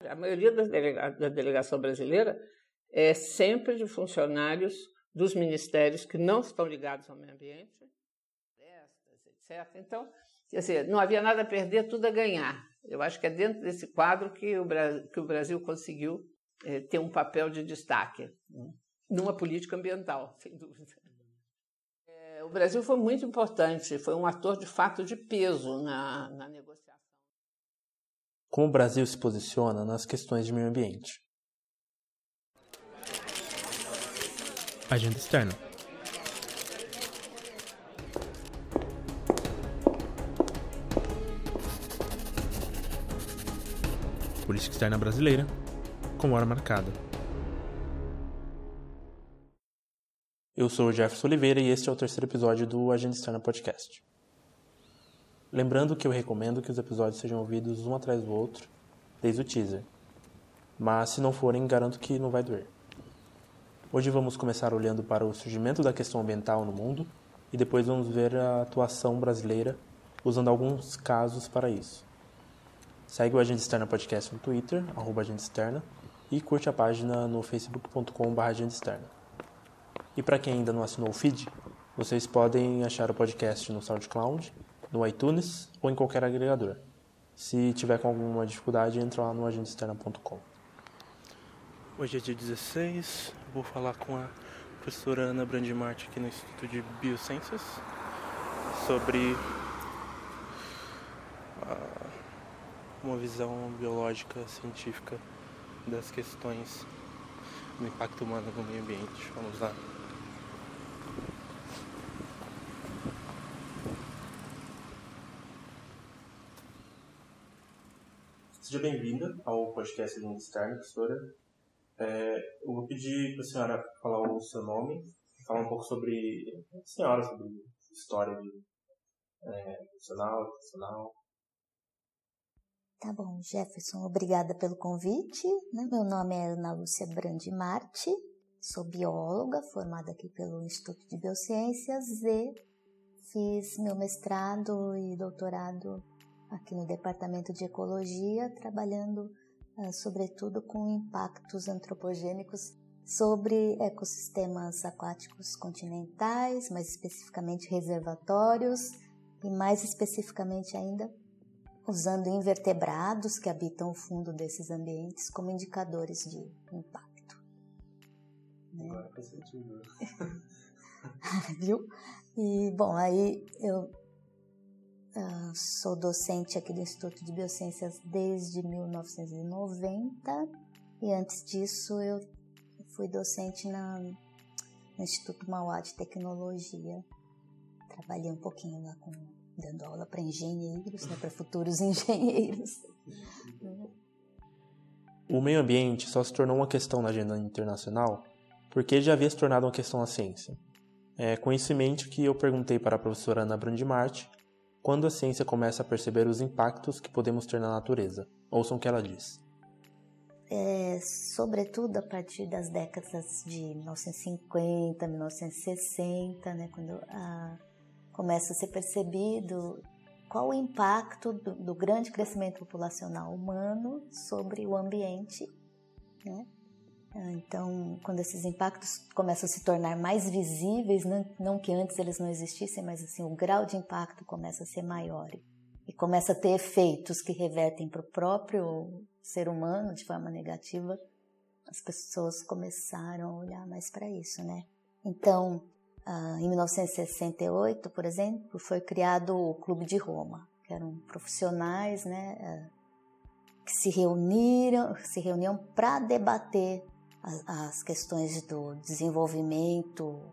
A maioria das delega da delegação brasileira é sempre de funcionários dos ministérios que não estão ligados ao meio ambiente, etc. Então, dizer, não havia nada a perder, tudo a ganhar. Eu acho que é dentro desse quadro que o, que o Brasil conseguiu é, ter um papel de destaque né? numa política ambiental, sem dúvida. É, o Brasil foi muito importante, foi um ator de fato de peso na, na negociação. Como o Brasil se posiciona nas questões de meio ambiente? Agenda externa. Política externa brasileira, com hora marcada. Eu sou o Jefferson Oliveira e este é o terceiro episódio do Agenda Externa Podcast. Lembrando que eu recomendo que os episódios sejam ouvidos um atrás do outro, desde o teaser. Mas se não forem, garanto que não vai doer. Hoje vamos começar olhando para o surgimento da questão ambiental no mundo e depois vamos ver a atuação brasileira usando alguns casos para isso. Segue o Agenda Externa Podcast no Twitter, arroba Agenda Externa, e curte a página no facebook.com.br Agenda Externa. E para quem ainda não assinou o feed, vocês podem achar o podcast no SoundCloud, no iTunes ou em qualquer agregador. Se tiver com alguma dificuldade, entra lá no agendaexterna.com. Hoje é dia 16, vou falar com a professora Ana Brandimarte aqui no Instituto de Biociências sobre uma visão biológica científica das questões do impacto humano no meio ambiente. Vamos lá. Seja bem-vinda ao podcast Língua Externa, professora. É, eu vou pedir para a senhora falar o seu nome, falar um pouco sobre a senhora, sobre história de, é, profissional, profissional. Tá bom, Jefferson, obrigada pelo convite. Né? Meu nome é Ana Lúcia Brandi sou bióloga, formada aqui pelo Instituto de Biociências e fiz meu mestrado e doutorado aqui no Departamento de Ecologia, trabalhando uh, sobretudo com impactos antropogênicos sobre ecossistemas aquáticos continentais, mais especificamente reservatórios e mais especificamente ainda usando invertebrados que habitam o fundo desses ambientes como indicadores de impacto. Né? Agora faz sentido. Viu? E, bom, aí eu Uh, sou docente aqui do Instituto de Biociências desde 1990 e antes disso eu fui docente na, no Instituto Mauá de Tecnologia. Trabalhei um pouquinho lá com, dando aula para engenheiros, né, para futuros engenheiros. O meio ambiente só se tornou uma questão na agenda internacional porque já havia se tornado uma questão na ciência. É com isso em mente que eu perguntei para a professora Ana Brandimart quando a ciência começa a perceber os impactos que podemos ter na natureza. Ouçam o que ela diz. É, sobretudo a partir das décadas de 1950, 1960, né, quando a, começa a ser percebido qual o impacto do, do grande crescimento populacional humano sobre o ambiente, né? Ah, então, quando esses impactos começam a se tornar mais visíveis, não, não que antes eles não existissem, mas assim o grau de impacto começa a ser maior e começa a ter efeitos que revertem para o próprio ser humano de forma negativa, as pessoas começaram a olhar mais para isso, né? Então, ah, em 1968, por exemplo, foi criado o Clube de Roma, que eram profissionais, né, ah, que se reuniram, se reuniam para debater as, questões do desenvolvimento,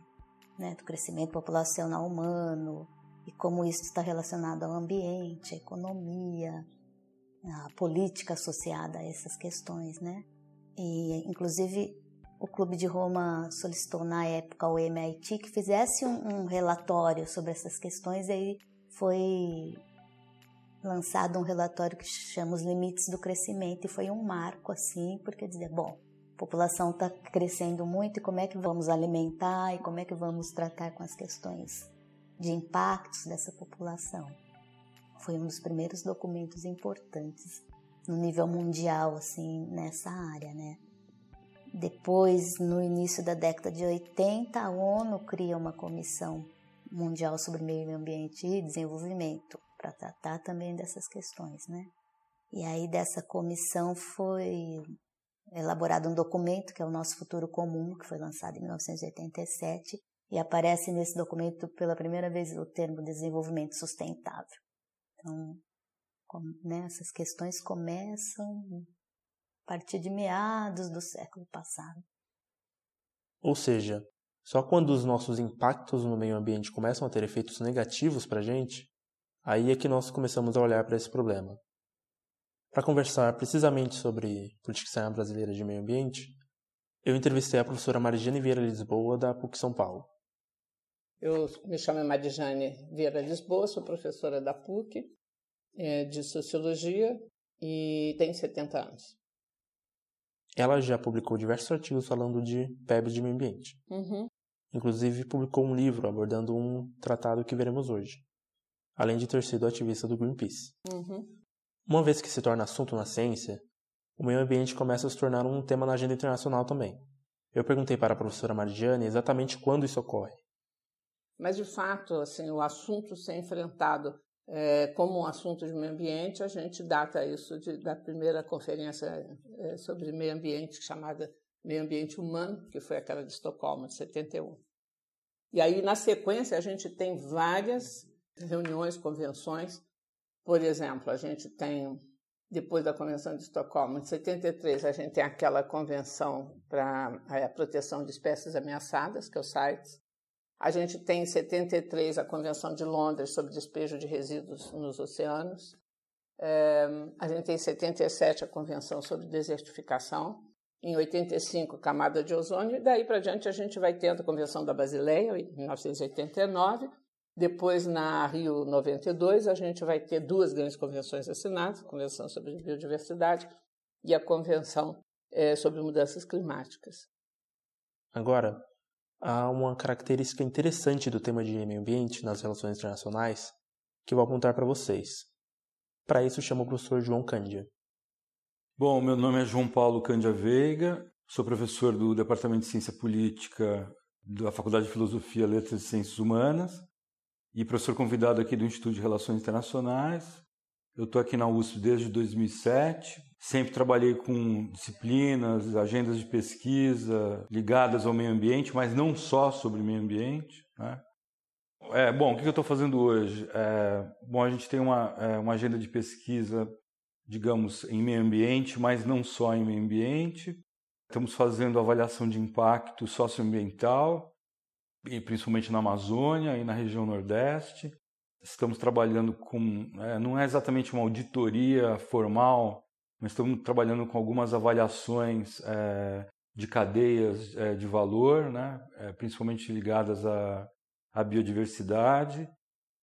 né, do crescimento populacional humano e como isso está relacionado ao ambiente, à economia, à política associada a essas questões, né? E inclusive o Clube de Roma solicitou na época ao MIT que fizesse um, um relatório sobre essas questões e aí foi lançado um relatório que chama os limites do crescimento e foi um marco assim porque dizia bom a população está crescendo muito e como é que vamos alimentar e como é que vamos tratar com as questões de impactos dessa população. Foi um dos primeiros documentos importantes no nível mundial, assim, nessa área, né? Depois, no início da década de 80, a ONU cria uma comissão mundial sobre meio ambiente e desenvolvimento para tratar também dessas questões, né? E aí dessa comissão foi elaborado um documento que é o nosso futuro comum, que foi lançado em 1987, e aparece nesse documento pela primeira vez o termo desenvolvimento sustentável. Então, né, essas questões começam a partir de meados do século passado. Ou seja, só quando os nossos impactos no meio ambiente começam a ter efeitos negativos para a gente, aí é que nós começamos a olhar para esse problema. Para conversar precisamente sobre política externa brasileira de meio ambiente, eu entrevistei a professora Marigiane Vieira Lisboa, da PUC São Paulo. Eu me chamo Marigiane Vieira Lisboa, sou professora da PUC é, de Sociologia e tenho 70 anos. Ela já publicou diversos artigos falando de PEB de meio ambiente. Uhum. Inclusive publicou um livro abordando um tratado que veremos hoje, além de ter sido ativista do Greenpeace. Uhum. Uma vez que se torna assunto na ciência, o meio ambiente começa a se tornar um tema na agenda internacional também. Eu perguntei para a professora Margiane exatamente quando isso ocorre. Mas, de fato, assim, o assunto ser enfrentado é, como um assunto de meio ambiente, a gente data isso de, da primeira conferência é, sobre meio ambiente, chamada Meio Ambiente Humano, que foi aquela de Estocolmo, de 71. E aí, na sequência, a gente tem várias reuniões, convenções por exemplo, a gente tem, depois da Convenção de Estocolmo, de 73, a gente tem aquela convenção para a é, proteção de espécies ameaçadas, que é o CITES. A gente tem em 73 a Convenção de Londres sobre despejo de resíduos nos oceanos. É, a gente tem em 77 a Convenção sobre desertificação. Em 85, camada de ozônio. E daí para diante a gente vai tendo a Convenção da Basileia, em 1989 depois, na Rio 92, a gente vai ter duas grandes convenções assinadas: a Convenção sobre Biodiversidade e a Convenção é, sobre Mudanças Climáticas. Agora, há uma característica interessante do tema de meio ambiente nas relações internacionais que eu vou apontar para vocês. Para isso, chamo o professor João Cândia. Bom, meu nome é João Paulo Cândia Veiga, sou professor do Departamento de Ciência Política da Faculdade de Filosofia, Letras e Ciências Humanas e professor convidado aqui do Instituto de Relações Internacionais. Eu estou aqui na USP desde 2007. Sempre trabalhei com disciplinas, agendas de pesquisa ligadas ao meio ambiente, mas não só sobre meio ambiente. Né? É, bom, o que eu estou fazendo hoje? É, bom, a gente tem uma, é, uma agenda de pesquisa, digamos, em meio ambiente, mas não só em meio ambiente. Estamos fazendo avaliação de impacto socioambiental, principalmente na Amazônia e na região Nordeste. Estamos trabalhando com, é, não é exatamente uma auditoria formal, mas estamos trabalhando com algumas avaliações é, de cadeias é, de valor, né, é, principalmente ligadas à, à biodiversidade.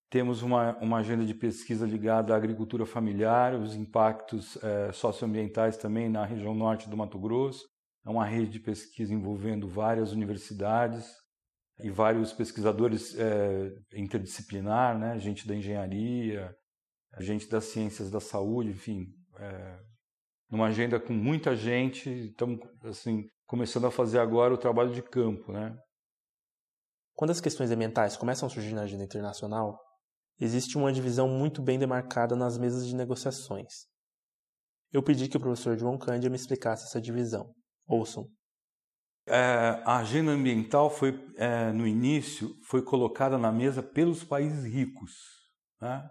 Temos uma, uma agenda de pesquisa ligada à agricultura familiar, os impactos é, socioambientais também na região norte do Mato Grosso. É uma rede de pesquisa envolvendo várias universidades, e vários pesquisadores é, interdisciplinar, né? gente da engenharia, gente das ciências da saúde, enfim, é, numa agenda com muita gente, estamos assim começando a fazer agora o trabalho de campo, né? Quando as questões ambientais começam a surgir na agenda internacional, existe uma divisão muito bem demarcada nas mesas de negociações. Eu pedi que o professor João Cândia me explicasse essa divisão. Ouçam. É, a agenda ambiental foi, é, no início, foi colocada na mesa pelos países ricos. Né?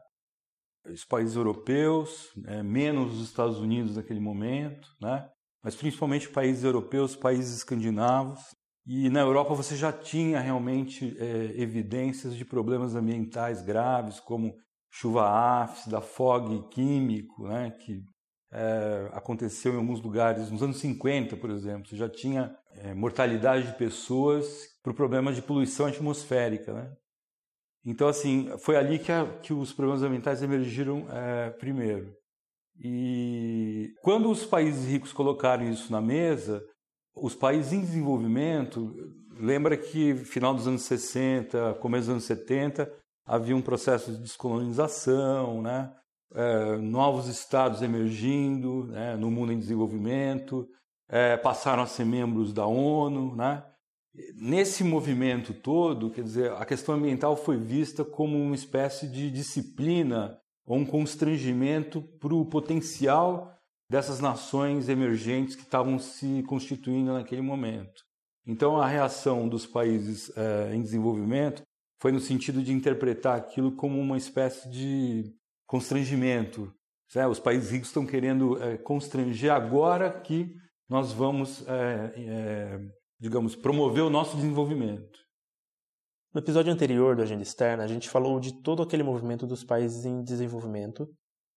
Os países europeus, é, menos os Estados Unidos naquele momento, né? mas principalmente países europeus, países escandinavos. E na Europa você já tinha realmente é, evidências de problemas ambientais graves, como chuva ácida, fog químico, né? que é, aconteceu em alguns lugares, nos anos 50, por exemplo, você já tinha é, mortalidade de pessoas por problemas de poluição atmosférica. Né? Então, assim, foi ali que, a, que os problemas ambientais emergiram é, primeiro. E quando os países ricos colocaram isso na mesa, os países em desenvolvimento, lembra que final dos anos 60, começo dos anos 70, havia um processo de descolonização, né? É, novos estados emergindo né, no mundo em desenvolvimento, é, passaram a ser membros da ONU. Né? Nesse movimento todo, quer dizer, a questão ambiental foi vista como uma espécie de disciplina ou um constrangimento para o potencial dessas nações emergentes que estavam se constituindo naquele momento. Então, a reação dos países é, em desenvolvimento foi no sentido de interpretar aquilo como uma espécie de constrangimento. Né? Os países ricos estão querendo é, constranger agora que nós vamos, é, é, digamos, promover o nosso desenvolvimento. No episódio anterior do Agenda Externa, a gente falou de todo aquele movimento dos países em desenvolvimento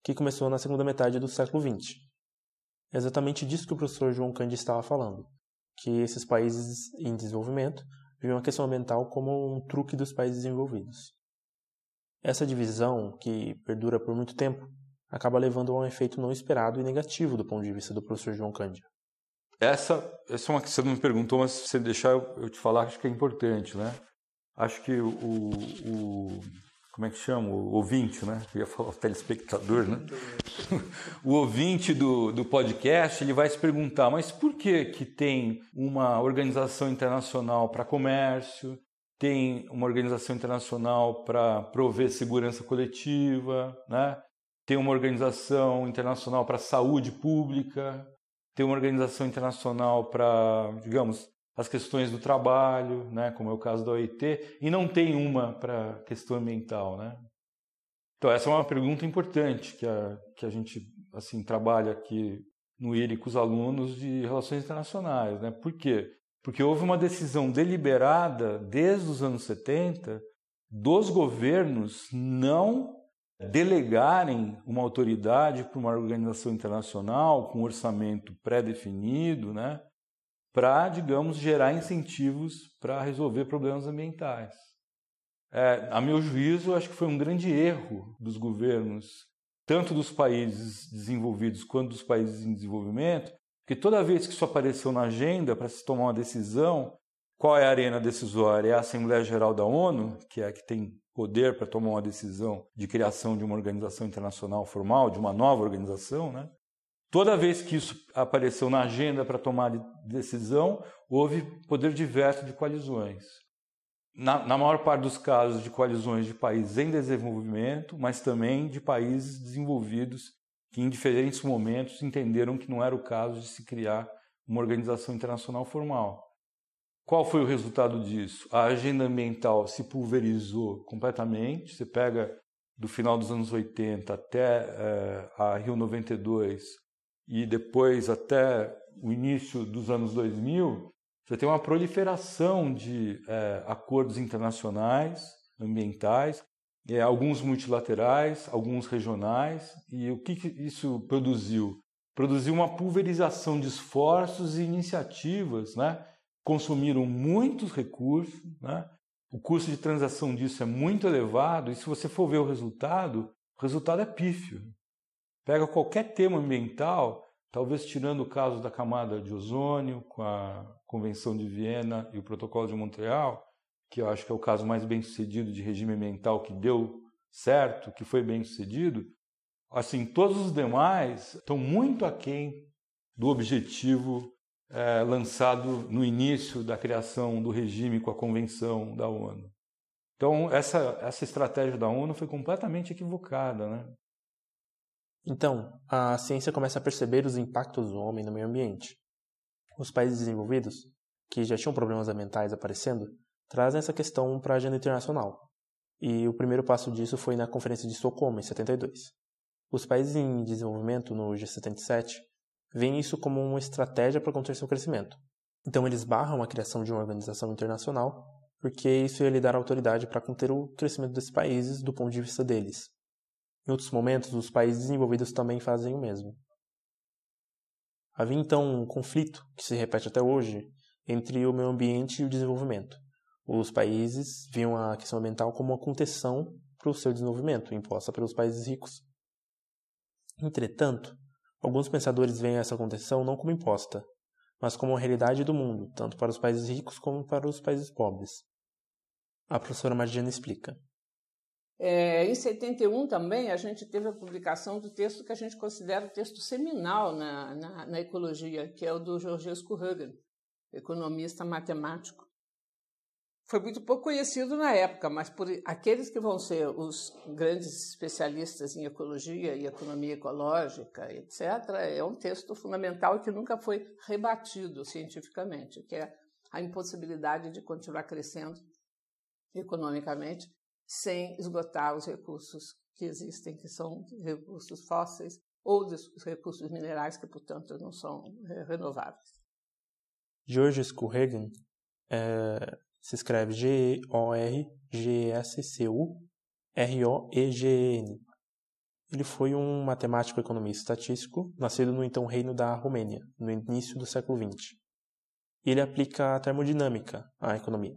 que começou na segunda metade do século XX. É exatamente disso que o professor João Cândido estava falando, que esses países em desenvolvimento viam a questão ambiental como um truque dos países desenvolvidos. Essa divisão, que perdura por muito tempo, acaba levando a um efeito não esperado e negativo do ponto de vista do professor João Cândido. Essa, essa é uma que você não me perguntou, mas se você deixar eu, eu te falar, acho que é importante, né? Acho que o, o como é que chama? O ouvinte, né? Eu ia falar o telespectador, né? o ouvinte do, do podcast, ele vai se perguntar, mas por que que tem uma organização internacional para comércio, tem uma organização internacional para prover segurança coletiva, né? tem uma organização internacional para saúde pública, tem uma organização internacional para, digamos, as questões do trabalho, né, como é o caso da OIT, e não tem uma para questão ambiental, né? Então essa é uma pergunta importante que a, que a gente assim trabalha aqui no IRI com os alunos de relações internacionais, né? Por quê? Porque houve uma decisão deliberada desde os anos 70 dos governos não delegarem uma autoridade para uma organização internacional com um orçamento pré-definido, né? para, digamos, gerar incentivos para resolver problemas ambientais. É, a meu juízo, acho que foi um grande erro dos governos, tanto dos países desenvolvidos quanto dos países em desenvolvimento, porque toda vez que isso apareceu na agenda para se tomar uma decisão, qual é a arena decisória? É a Assembleia Geral da ONU, que é a que tem poder para tomar uma decisão de criação de uma organização internacional formal, de uma nova organização, né? Toda vez que isso apareceu na agenda para tomar decisão, houve poder diverso de coalizões. Na, na, maior parte dos casos, de coalizões de países em desenvolvimento, mas também de países desenvolvidos que, em diferentes momentos, entenderam que não era o caso de se criar uma organização internacional formal. Qual foi o resultado disso? A agenda ambiental se pulverizou completamente. Você pega do final dos anos 80 até é, a Rio 92, e depois até o início dos anos 2000, você tem uma proliferação de é, acordos internacionais, ambientais, é, alguns multilaterais, alguns regionais. E o que, que isso produziu? Produziu uma pulverização de esforços e iniciativas, né? consumiram muitos recursos, né? o custo de transação disso é muito elevado, e se você for ver o resultado, o resultado é pífio. Pega qualquer tema ambiental, talvez tirando o caso da camada de ozônio, com a Convenção de Viena e o Protocolo de Montreal, que eu acho que é o caso mais bem sucedido de regime ambiental que deu certo, que foi bem sucedido, assim, todos os demais estão muito aquém do objetivo é, lançado no início da criação do regime com a Convenção da ONU. Então, essa, essa estratégia da ONU foi completamente equivocada. Né? Então, a ciência começa a perceber os impactos do homem no meio ambiente. Os países desenvolvidos, que já tinham problemas ambientais aparecendo, trazem essa questão para a agenda internacional. E o primeiro passo disso foi na Conferência de Estocolmo, em 72. Os países em desenvolvimento no G77 veem isso como uma estratégia para conter seu crescimento. Então, eles barram a criação de uma organização internacional, porque isso ia lhe dar autoridade para conter o crescimento desses países do ponto de vista deles. Em outros momentos, os países desenvolvidos também fazem o mesmo. Havia então um conflito, que se repete até hoje, entre o meio ambiente e o desenvolvimento. Os países viam a questão ambiental como uma contenção para o seu desenvolvimento, imposta pelos países ricos. Entretanto, alguns pensadores veem essa contenção não como imposta, mas como a realidade do mundo, tanto para os países ricos como para os países pobres. A professora Margiana explica. É, em 71 também a gente teve a publicação do texto que a gente considera o texto seminal na, na, na ecologia, que é o do Georgescu Hugen, economista matemático. Foi muito pouco conhecido na época, mas por aqueles que vão ser os grandes especialistas em ecologia e economia ecológica, etc., é um texto fundamental que nunca foi rebatido cientificamente, que é a impossibilidade de continuar crescendo economicamente sem esgotar os recursos que existem, que são recursos fósseis ou os recursos minerais que, portanto, não são é, renováveis. George Skurregen é, se escreve G-O-R-G-S-C-U-R-O-E-G-N. Ele foi um matemático economista estatístico, nascido no então Reino da Romênia, no início do século XX. E ele aplica a termodinâmica à economia.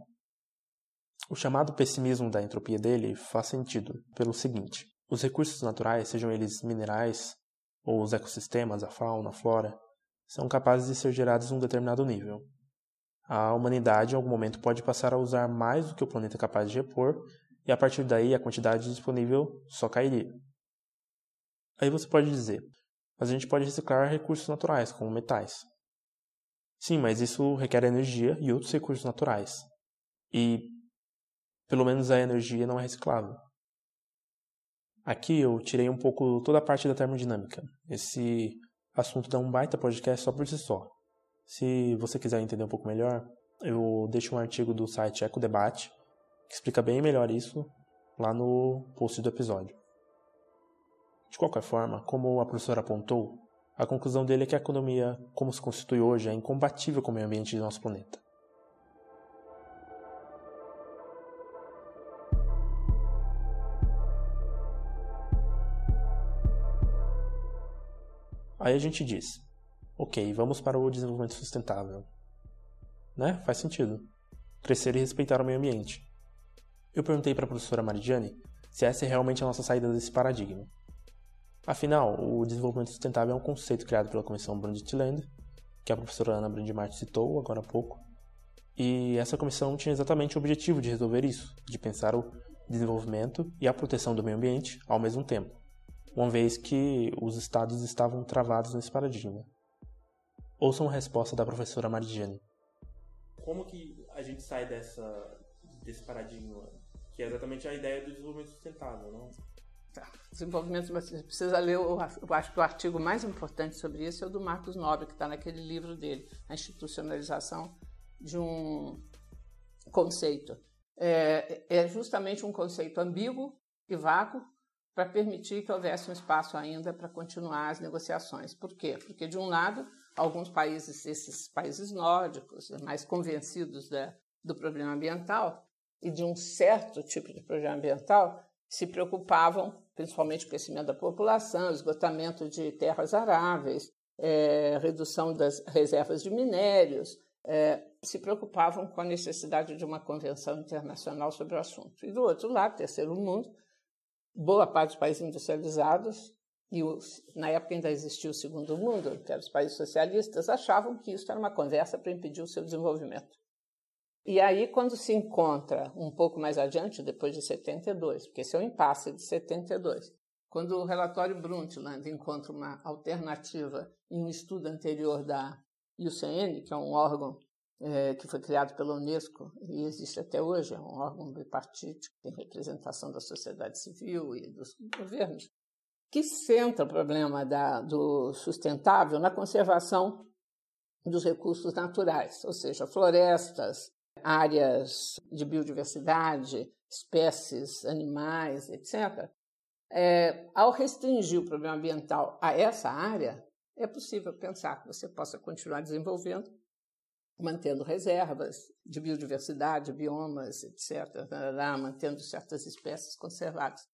O chamado pessimismo da entropia dele faz sentido pelo seguinte: os recursos naturais, sejam eles minerais ou os ecossistemas, a fauna, a flora, são capazes de ser gerados em um determinado nível. A humanidade, em algum momento, pode passar a usar mais do que o planeta é capaz de repor, e a partir daí a quantidade disponível só cairia. Aí você pode dizer, mas a gente pode reciclar recursos naturais, como metais. Sim, mas isso requer energia e outros recursos naturais. E pelo menos a energia não é reciclável. Aqui eu tirei um pouco toda a parte da termodinâmica. Esse assunto dá um baita podcast só por si só. Se você quiser entender um pouco melhor, eu deixo um artigo do site EcoDebate que explica bem melhor isso lá no post do episódio. De qualquer forma, como a professora apontou, a conclusão dele é que a economia, como se constitui hoje, é incompatível com o meio ambiente de nosso planeta. Aí a gente diz, ok, vamos para o desenvolvimento sustentável. Né? Faz sentido. Crescer e respeitar o meio ambiente. Eu perguntei para a professora Maridiane se essa é realmente a nossa saída desse paradigma. Afinal, o desenvolvimento sustentável é um conceito criado pela Comissão Brundtland, que a professora Ana Brandimart citou agora há pouco, e essa comissão tinha exatamente o objetivo de resolver isso, de pensar o desenvolvimento e a proteção do meio ambiente ao mesmo tempo uma vez que os estados estavam travados nesse paradigma. Ouçam a resposta da professora Maridiane. Como que a gente sai dessa, desse paradigma, que é exatamente a ideia do desenvolvimento sustentável, não? Tá. Desenvolvimento, você precisa ler, eu acho que o artigo mais importante sobre isso é o do Marcos Nobre, que está naquele livro dele, A Institucionalização de um Conceito. É, é justamente um conceito ambíguo e vácuo, para permitir que houvesse um espaço ainda para continuar as negociações. Por quê? Porque, de um lado, alguns países, esses países nórdicos, mais convencidos da, do problema ambiental e de um certo tipo de problema ambiental, se preocupavam, principalmente o crescimento da população, esgotamento de terras aráveis, é, redução das reservas de minérios, é, se preocupavam com a necessidade de uma convenção internacional sobre o assunto. E do outro lado, terceiro mundo, boa parte dos países industrializados, e os, na época ainda existia o segundo mundo, que eram os países socialistas, achavam que isso era uma conversa para impedir o seu desenvolvimento. E aí, quando se encontra um pouco mais adiante, depois de 72, porque esse é o impasse de 72, quando o relatório Brundtland encontra uma alternativa em um estudo anterior da IUCN, que é um órgão é, que foi criado pela Unesco e existe até hoje, é um órgão bipartítico, tem representação da sociedade civil e dos governos, que centra o problema da, do sustentável na conservação dos recursos naturais, ou seja, florestas, áreas de biodiversidade, espécies, animais, etc. É, ao restringir o problema ambiental a essa área, é possível pensar que você possa continuar desenvolvendo mantendo reservas de biodiversidade, biomas, etc., mantendo certas espécies conservadas.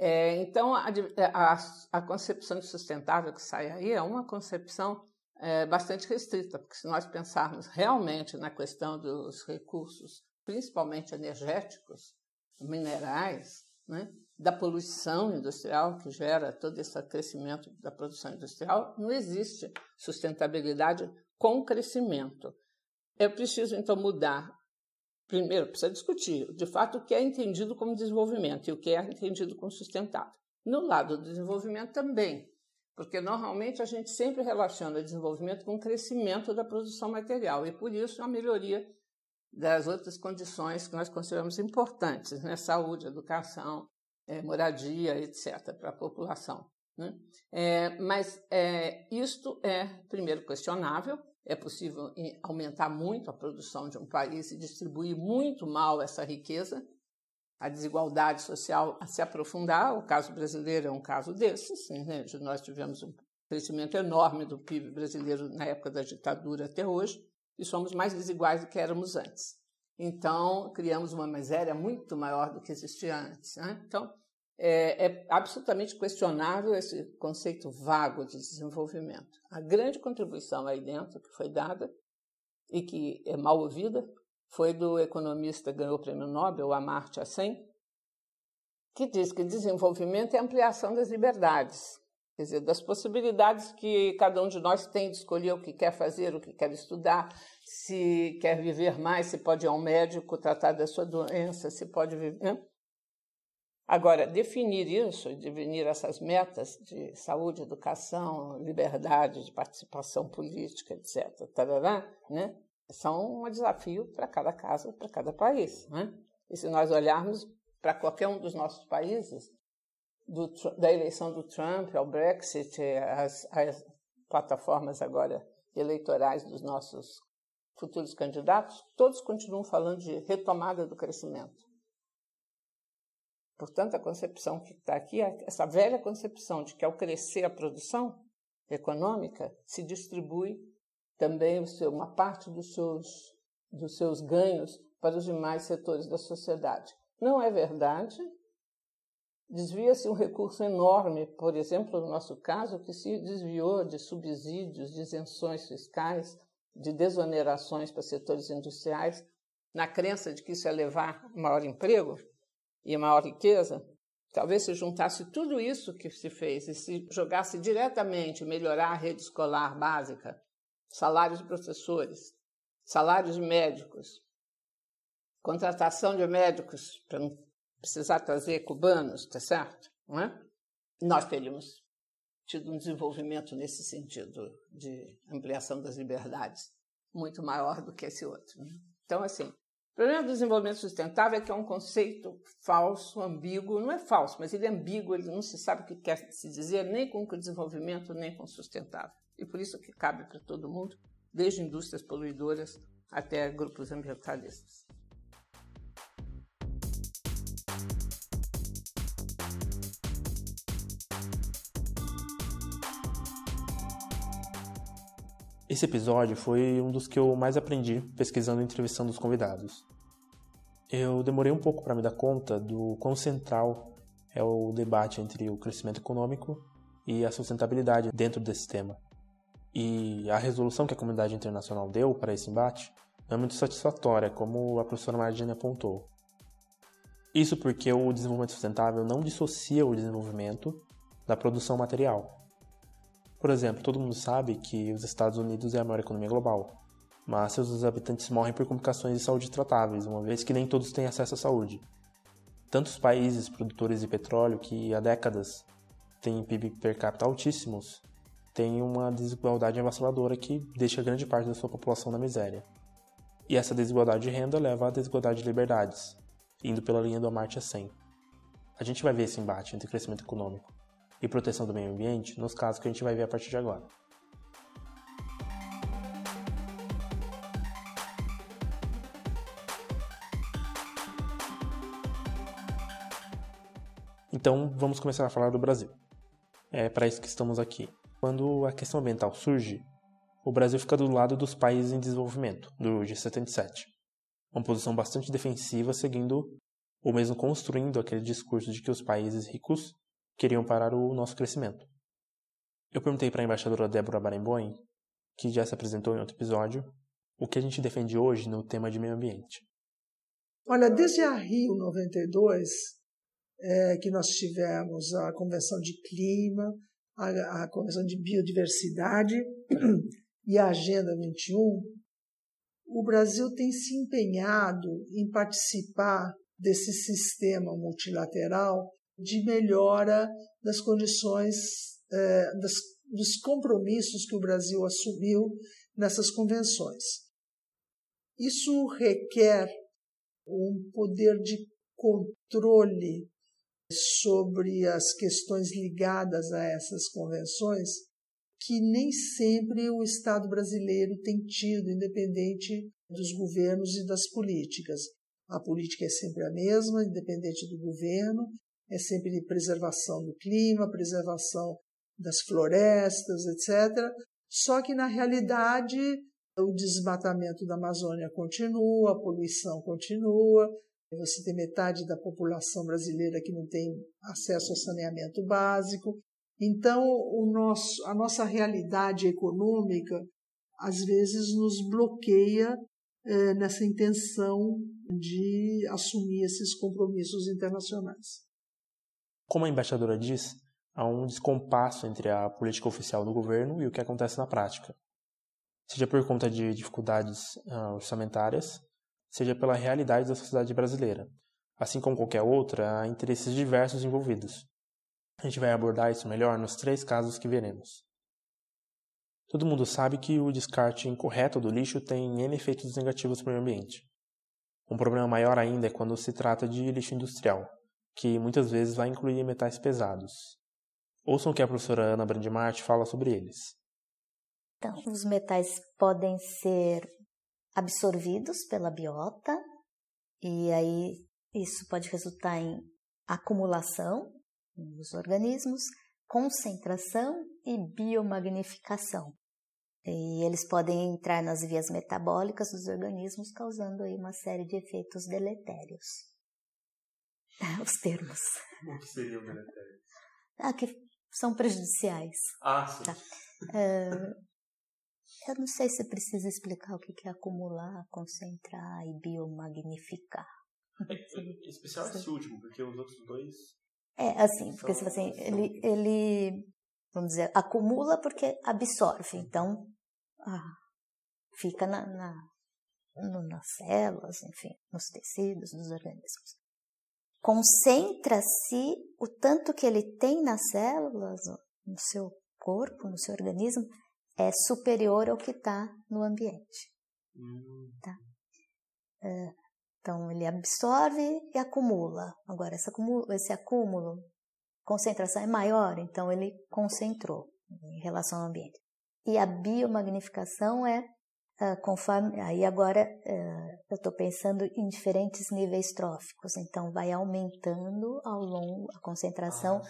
É, então, a, a, a, concepção de sustentável que sai aí é uma concepção é, bastante restrita, porque se nós pensarmos realmente na questão dos recursos, principalmente energéticos, minerais, né, da poluição industrial que gera todo esse crescimento da produção industrial, não existe sustentabilidade com crescimento. É preciso, então, mudar primeiro, precisa discutir, de fato, o que é entendido como desenvolvimento e o que é entendido como sustentável. No lado do desenvolvimento também, porque normalmente a gente sempre relaciona desenvolvimento com o crescimento da produção material e, por isso, a melhoria das outras condições que nós consideramos importantes, né? saúde, educação, é, moradia, etc., para a população. Né? É, mas é, isto é, primeiro, questionável. É possível aumentar muito a produção de um país e distribuir muito mal essa riqueza, a desigualdade social a se aprofundar. O caso brasileiro é um caso desses. Né? Nós tivemos um crescimento enorme do PIB brasileiro na época da ditadura até hoje e somos mais desiguais do que éramos antes. Então, criamos uma miséria muito maior do que existia antes. Né? Então, é, é, absolutamente questionável esse conceito vago de desenvolvimento. A grande contribuição aí dentro que foi dada e que é mal ouvida foi do economista que ganhou o prêmio Nobel, Amartya Sen, que diz que desenvolvimento é ampliação das liberdades, quer dizer, das possibilidades que cada um de nós tem de escolher o que quer fazer, o que quer estudar, se quer viver mais, se pode ir ao médico tratar da sua doença, se pode viver. Agora, definir isso, definir essas metas de saúde, educação, liberdade de participação política, etc., tarará, né, são um desafio para cada casa, para cada país. Né? E se nós olharmos para qualquer um dos nossos países, do, da eleição do Trump ao Brexit, as, as plataformas agora eleitorais dos nossos futuros candidatos, todos continuam falando de retomada do crescimento. Portanto, a concepção que está aqui, essa velha concepção de que ao crescer a produção econômica, se distribui também uma parte dos seus, dos seus ganhos para os demais setores da sociedade. Não é verdade. Desvia-se um recurso enorme, por exemplo, no nosso caso, que se desviou de subsídios, de isenções fiscais, de desonerações para setores industriais, na crença de que isso ia levar maior emprego, e maior riqueza, talvez se juntasse tudo isso que se fez e se jogasse diretamente melhorar a rede escolar básica, salários de professores, salários de médicos, contratação de médicos para não precisar trazer cubanos, tá certo? Não é? Nós teríamos tido um desenvolvimento nesse sentido de ampliação das liberdades muito maior do que esse outro. Né? Então, assim, o problema do desenvolvimento sustentável é que é um conceito falso, ambíguo. Não é falso, mas ele é ambíguo, ele não se sabe o que quer se dizer nem com o desenvolvimento, nem com sustentável. E por isso que cabe para todo mundo, desde indústrias poluidoras até grupos ambientalistas. Esse episódio foi um dos que eu mais aprendi pesquisando e entrevistando os convidados. Eu demorei um pouco para me dar conta do quão central é o debate entre o crescimento econômico e a sustentabilidade dentro desse tema. E a resolução que a comunidade internacional deu para esse embate é muito satisfatória, como a professora Margine apontou. Isso porque o desenvolvimento sustentável não dissocia o desenvolvimento da produção material. Por exemplo, todo mundo sabe que os Estados Unidos é a maior economia global, mas seus habitantes morrem por complicações de saúde tratáveis, uma vez que nem todos têm acesso à saúde. Tantos países produtores de petróleo que há décadas têm PIB per capita altíssimos têm uma desigualdade avassaladora que deixa grande parte da sua população na miséria. E essa desigualdade de renda leva à desigualdade de liberdades, indo pela linha do Amartya Sen. A gente vai ver esse embate entre crescimento econômico e proteção do meio ambiente nos casos que a gente vai ver a partir de agora. Então vamos começar a falar do Brasil. É para isso que estamos aqui. Quando a questão ambiental surge, o Brasil fica do lado dos países em desenvolvimento, do G77. Uma posição bastante defensiva, seguindo ou mesmo construindo aquele discurso de que os países ricos queriam parar o nosso crescimento. Eu perguntei para a embaixadora Débora Barenboim, que já se apresentou em outro episódio, o que a gente defende hoje no tema de meio ambiente. Olha, desde a Rio 92, é, que nós tivemos a Convenção de Clima, a, a Convenção de Biodiversidade e a Agenda 21, o Brasil tem se empenhado em participar desse sistema multilateral de melhora das condições, eh, das, dos compromissos que o Brasil assumiu nessas convenções. Isso requer um poder de controle sobre as questões ligadas a essas convenções que nem sempre o Estado brasileiro tem tido, independente dos governos e das políticas. A política é sempre a mesma, independente do governo, é sempre de preservação do clima, preservação das florestas, etc. Só que, na realidade, o desmatamento da Amazônia continua, a poluição continua, você tem metade da população brasileira que não tem acesso ao saneamento básico. Então, o nosso, a nossa realidade econômica, às vezes, nos bloqueia é, nessa intenção de assumir esses compromissos internacionais. Como a embaixadora diz, há um descompasso entre a política oficial do governo e o que acontece na prática. Seja por conta de dificuldades uh, orçamentárias, seja pela realidade da sociedade brasileira. Assim como qualquer outra, há interesses diversos envolvidos. A gente vai abordar isso melhor nos três casos que veremos. Todo mundo sabe que o descarte incorreto do lixo tem N efeitos negativos para o meio ambiente. Um problema maior ainda é quando se trata de lixo industrial, que muitas vezes vai incluir metais pesados. Ouçam o que a professora Ana Brandimart fala sobre eles. Então, os metais podem ser absorvidos pela biota, e aí isso pode resultar em acumulação nos organismos, concentração e biomagnificação. E eles podem entrar nas vias metabólicas dos organismos, causando aí uma série de efeitos deletérios. Os termos. O que seriam deletérios? Ah, que são prejudiciais. Ah, sim. Tá. Uh, eu não sei se precisa explicar o que é acumular, concentrar e biomagnificar. É, especial esse último, porque os outros dois. É, assim, porque se assim, ele, ele, vamos dizer, acumula porque absorve. Então, ah, fica na, na, no, nas células, enfim, nos tecidos dos organismos. Concentra-se o tanto que ele tem nas células, no seu corpo, no seu organismo, é superior ao que está no ambiente. Hum. Tá? É, então, ele absorve e acumula. Agora, esse acúmulo, esse acúmulo, concentração é maior, então ele concentrou em relação ao ambiente. E a biomagnificação é uh, conforme. Aí agora uh, eu estou pensando em diferentes níveis tróficos, então vai aumentando ao longo a concentração.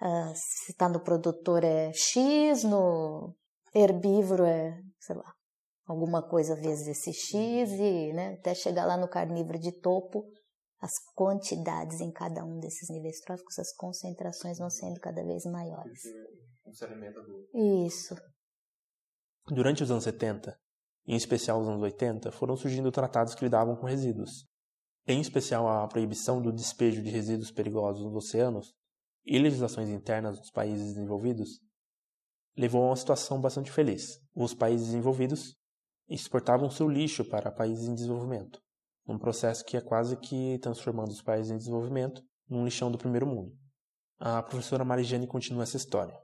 Ah. Uh, se está no produtor é X, no herbívoro é, sei lá, alguma coisa vezes esse X e né, até chegar lá no carnívoro de topo, as quantidades em cada um desses níveis tróficos, as concentrações vão sendo cada vez maiores. do... Isso. Durante os anos 70, em especial os anos 80, foram surgindo tratados que lidavam com resíduos. Em especial a proibição do despejo de resíduos perigosos nos oceanos e legislações internas dos países desenvolvidos levou a uma situação bastante feliz. Os países envolvidos exportavam seu lixo para países em desenvolvimento, um processo que é quase que transformando os países em desenvolvimento num lixão do primeiro mundo. A professora Marijane continua essa história.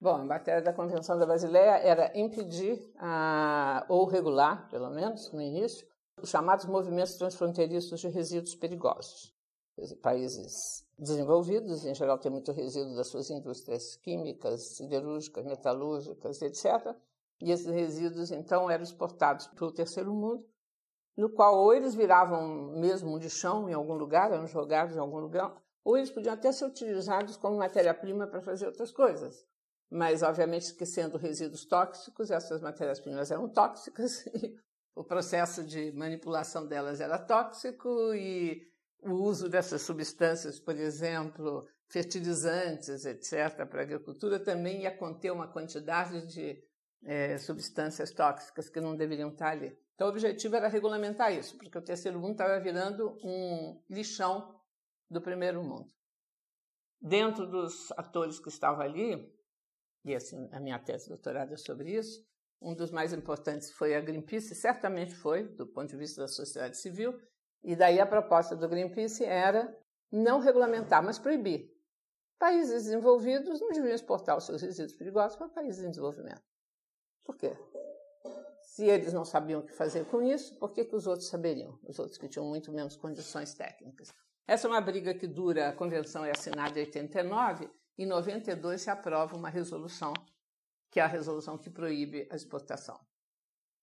Bom, a matéria da Convenção da Basileia era impedir, a, ou regular, pelo menos no início, os chamados movimentos transfronteiriços de resíduos perigosos. Países desenvolvidos, em geral, têm muito resíduo das suas indústrias químicas, siderúrgicas, metalúrgicas, etc. E esses resíduos, então, eram exportados para o terceiro mundo, no qual ou eles viravam mesmo um lixão em algum lugar, eram jogados em algum lugar, ou eles podiam até ser utilizados como matéria-prima para fazer outras coisas. Mas, obviamente, que sendo resíduos tóxicos, essas matérias-primas eram tóxicas, o processo de manipulação delas era tóxico e o uso dessas substâncias, por exemplo, fertilizantes, etc., para a agricultura, também ia conter uma quantidade de é, substâncias tóxicas que não deveriam estar ali. Então, o objetivo era regulamentar isso, porque o terceiro mundo estava virando um lixão do primeiro mundo. Dentro dos atores que estavam ali, e assim, a minha tese de doutorado é sobre isso, Um dos mais importantes foi a Greenpeace, certamente foi, do ponto de vista da sociedade civil, e daí a proposta do Greenpeace era não regulamentar, mas proibir. Países desenvolvidos não deviam exportar os seus resíduos perigosos para países em desenvolvimento. Por quê? Se eles não sabiam o que fazer com isso, por que, que os outros saberiam? Os outros que tinham muito menos condições técnicas. Essa é uma briga que dura, a convenção é assinada em 89, em 92 se aprova uma resolução, que é a resolução que proíbe a exportação.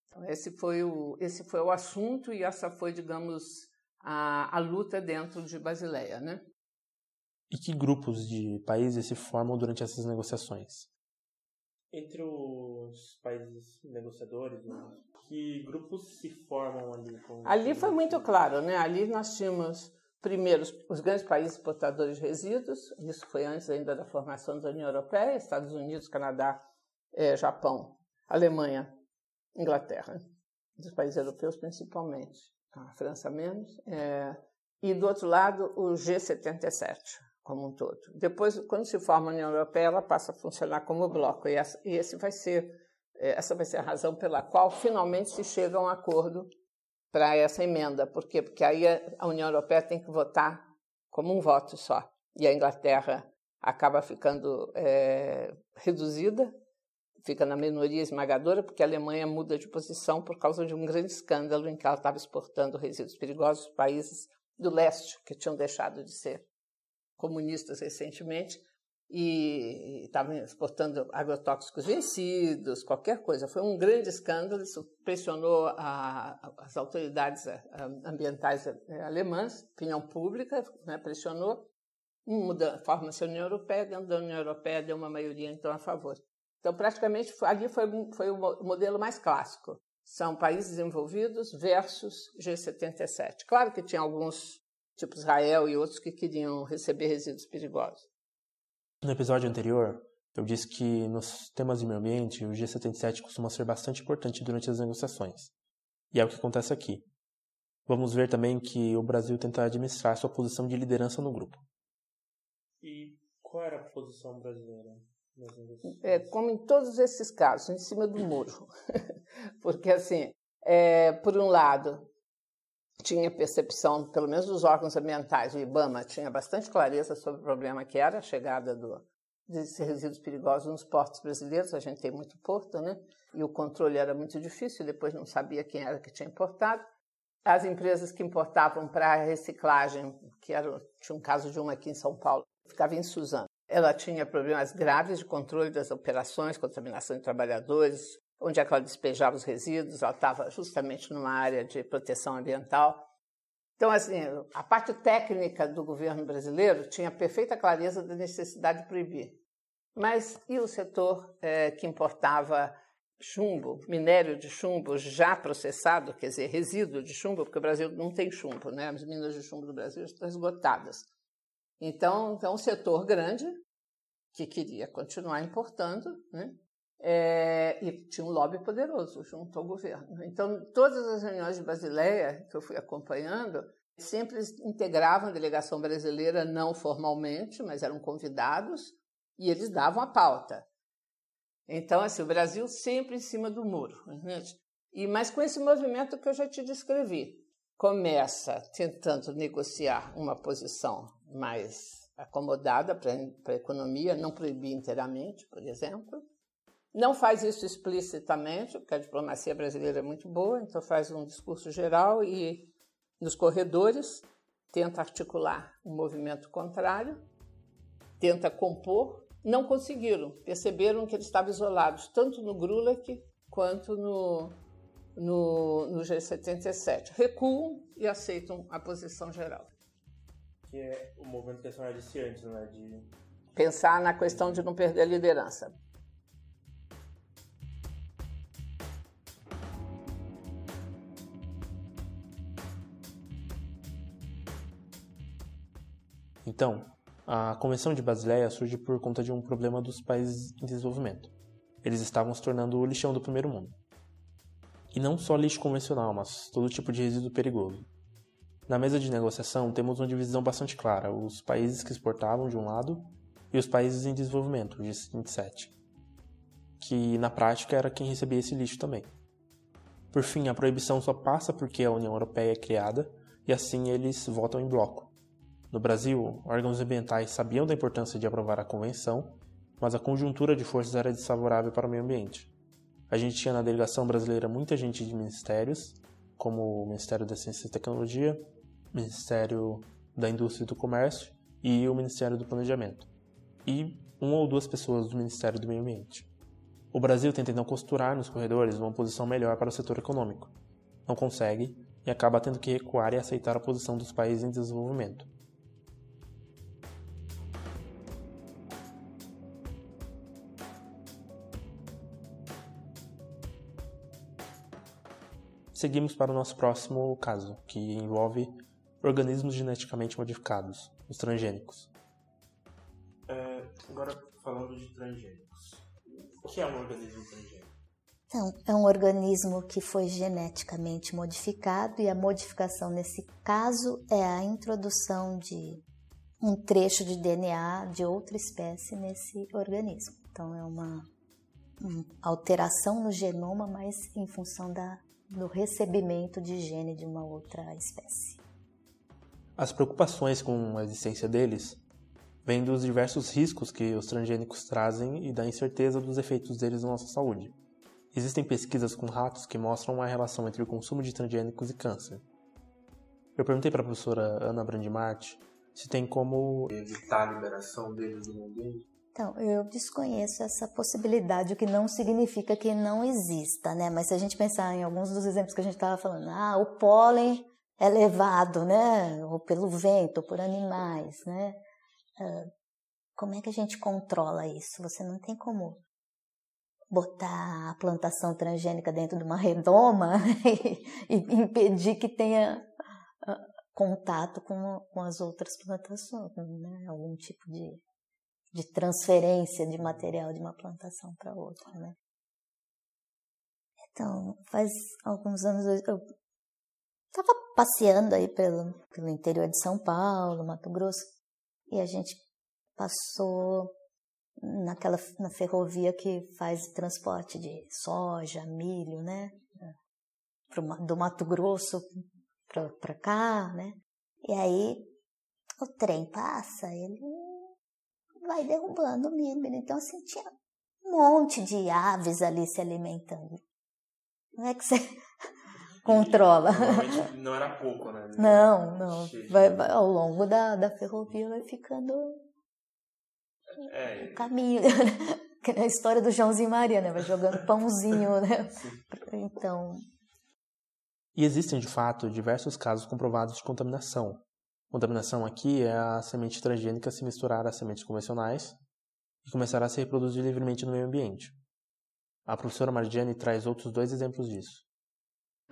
Então, esse foi o, esse foi o assunto e essa foi, digamos, a, a luta dentro de Basileia, né? E que grupos de países se formam durante essas negociações? Entre os países negociadores, né? que grupos se formam ali? ali foi muito claro, né? Ali nós tínhamos primeiro, os grandes países exportadores de resíduos, isso foi antes ainda da formação da União Europeia, Estados Unidos, Canadá, é, Japão, Alemanha, Inglaterra, dos países europeus principalmente, a França menos, é, e do outro lado o G77 como um todo. Depois, quando se forma a União Europeia, ela passa a funcionar como bloco, e, essa, e esse vai ser, é, essa vai ser a razão pela qual finalmente se chega a um acordo para essa emenda. Por quê? Porque aí a União Europeia tem que votar como um voto só. E a Inglaterra acaba ficando é, reduzida, fica na minoria esmagadora, porque a Alemanha muda de posição por causa de um grande escândalo em que ela estava exportando resíduos perigosos para países do leste, que tinham deixado de ser comunistas recentemente, e estavam exportando agrotóxicos vencidos, qualquer coisa. Foi um grande escândalo, isso pressionou a, as autoridades eh, ambientais eh, alemãs, opinião pública, né, pressionou, forma-se a União Europeia, dentro da União Europeia deu uma maioria então a favor. Então, praticamente, ali foi, foi o modelo mais clássico. São países desenvolvidos versus G77. Claro que tinha alguns, tipo Israel e outros, que queriam receber resíduos perigosos. No episódio anterior, eu disse que nos temas de meio ambiente, o G77 costuma ser bastante importante durante as negociações. E é o que acontece aqui. Vamos ver também que o Brasil tenta administrar sua posição de liderança no grupo. E qual era a posição brasileira? É, como em todos esses casos, em cima do muro. Porque, assim, é, por um lado, tinha percepção, pelo menos dos órgãos ambientais, o IBAMA tinha bastante clareza sobre o problema que era a chegada do, desses resíduos perigosos nos portos brasileiros. A gente tem muito porto, né? E o controle era muito difícil, depois não sabia quem era que tinha importado. As empresas que importavam para reciclagem, que era, tinha um caso de uma aqui em São Paulo, ficava em Suzano. Ela tinha problemas graves de controle das operações, contaminação de trabalhadores, onde é que ela despejava os resíduos, ela estava justamente numa área de proteção ambiental. Então, assim, a parte técnica do governo brasileiro tinha perfeita clareza da necessidade de proibir. Mas e o setor é, que importava chumbo, minério de chumbo já processado, quer dizer, resíduo de chumbo, porque o Brasil não tem chumbo, né? as minas de chumbo do Brasil estão esgotadas. Então, então um setor grande que queria continuar importando, né? É, e tinha um lobby poderoso junto ao governo. Então, todas as reuniões de Basileia que eu fui acompanhando sempre integravam a delegação brasileira, não formalmente, mas eram convidados, e eles davam a pauta. Então, assim, o Brasil sempre em cima do muro. Né? E, mas com esse movimento que eu já te descrevi, começa tentando negociar uma posição mais acomodada para a economia, não proibir inteiramente, por exemplo, não faz isso explicitamente, porque a diplomacia brasileira é muito boa, então faz um discurso geral e nos corredores tenta articular um movimento contrário, tenta compor. Não conseguiram, perceberam que eles estavam isolados, tanto no Grulak quanto no, no, no G77. Recuam e aceitam a posição geral. Que é o movimento que a senhora disse antes, né? De... Pensar na questão de não perder a liderança. Então, a Convenção de Basileia surge por conta de um problema dos países em desenvolvimento. Eles estavam se tornando o lixão do primeiro mundo. E não só lixo convencional, mas todo tipo de resíduo perigoso. Na mesa de negociação temos uma divisão bastante clara: os países que exportavam de um lado e os países em desenvolvimento, de 27, que na prática era quem recebia esse lixo também. Por fim, a proibição só passa porque a União Europeia é criada e assim eles votam em bloco. No Brasil, órgãos ambientais sabiam da importância de aprovar a convenção, mas a conjuntura de forças era desfavorável para o meio ambiente. A gente tinha na delegação brasileira muita gente de ministérios, como o Ministério da Ciência e Tecnologia, Ministério da Indústria e do Comércio e o Ministério do Planejamento, e uma ou duas pessoas do Ministério do Meio Ambiente. O Brasil tenta então costurar nos corredores uma posição melhor para o setor econômico. Não consegue e acaba tendo que recuar e aceitar a posição dos países em desenvolvimento. Seguimos para o nosso próximo caso, que envolve organismos geneticamente modificados, os transgênicos. É, agora, falando de transgênicos. O que é um organismo transgênico? Então, é um organismo que foi geneticamente modificado e a modificação nesse caso é a introdução de um trecho de DNA de outra espécie nesse organismo. Então, é uma, uma alteração no genoma, mas em função da, do recebimento de gene de uma outra espécie. As preocupações com a existência deles vêm dos diversos riscos que os transgênicos trazem e da incerteza dos efeitos deles na nossa saúde. Existem pesquisas com ratos que mostram uma relação entre o consumo de transgênicos e câncer. Eu perguntei para a professora Ana Brandimart se tem como evitar a liberação deles no ambiente. Então, eu desconheço essa possibilidade, o que não significa que não exista, né? Mas se a gente pensar em alguns dos exemplos que a gente estava falando, ah, o pólen é levado, né, ou pelo vento, ou por animais, né? Uh, como é que a gente controla isso? Você não tem como botar a plantação transgênica dentro de uma redoma e, impedir que tenha uh, contato com, com as outras plantações, né? Algum tipo de, de transferência de material de uma plantação para outra, né? Então, faz alguns anos eu estava passeando aí pelo, pelo interior de São Paulo, Mato Grosso, e a gente passou naquela na ferrovia que faz transporte de soja, milho, né? Pro, do Mato Grosso para cá, né? E aí o trem passa, ele vai derrubando o milho. Então, assim, tinha um monte de aves ali se alimentando. Não é que você controla. Não era pouco, né? Não, não. Vai, vai, ao longo da, da ferrovia vai ficando é. o caminho. Que é a história do Joãozinho Maria, né? Vai jogando pãozinho, né? Então. E existem, de fato, diversos casos comprovados de contaminação. Contaminação aqui é a semente transgênica se misturar às sementes convencionais e começar a se reproduzir livremente no meio ambiente. A professora Margiane traz outros dois exemplos disso.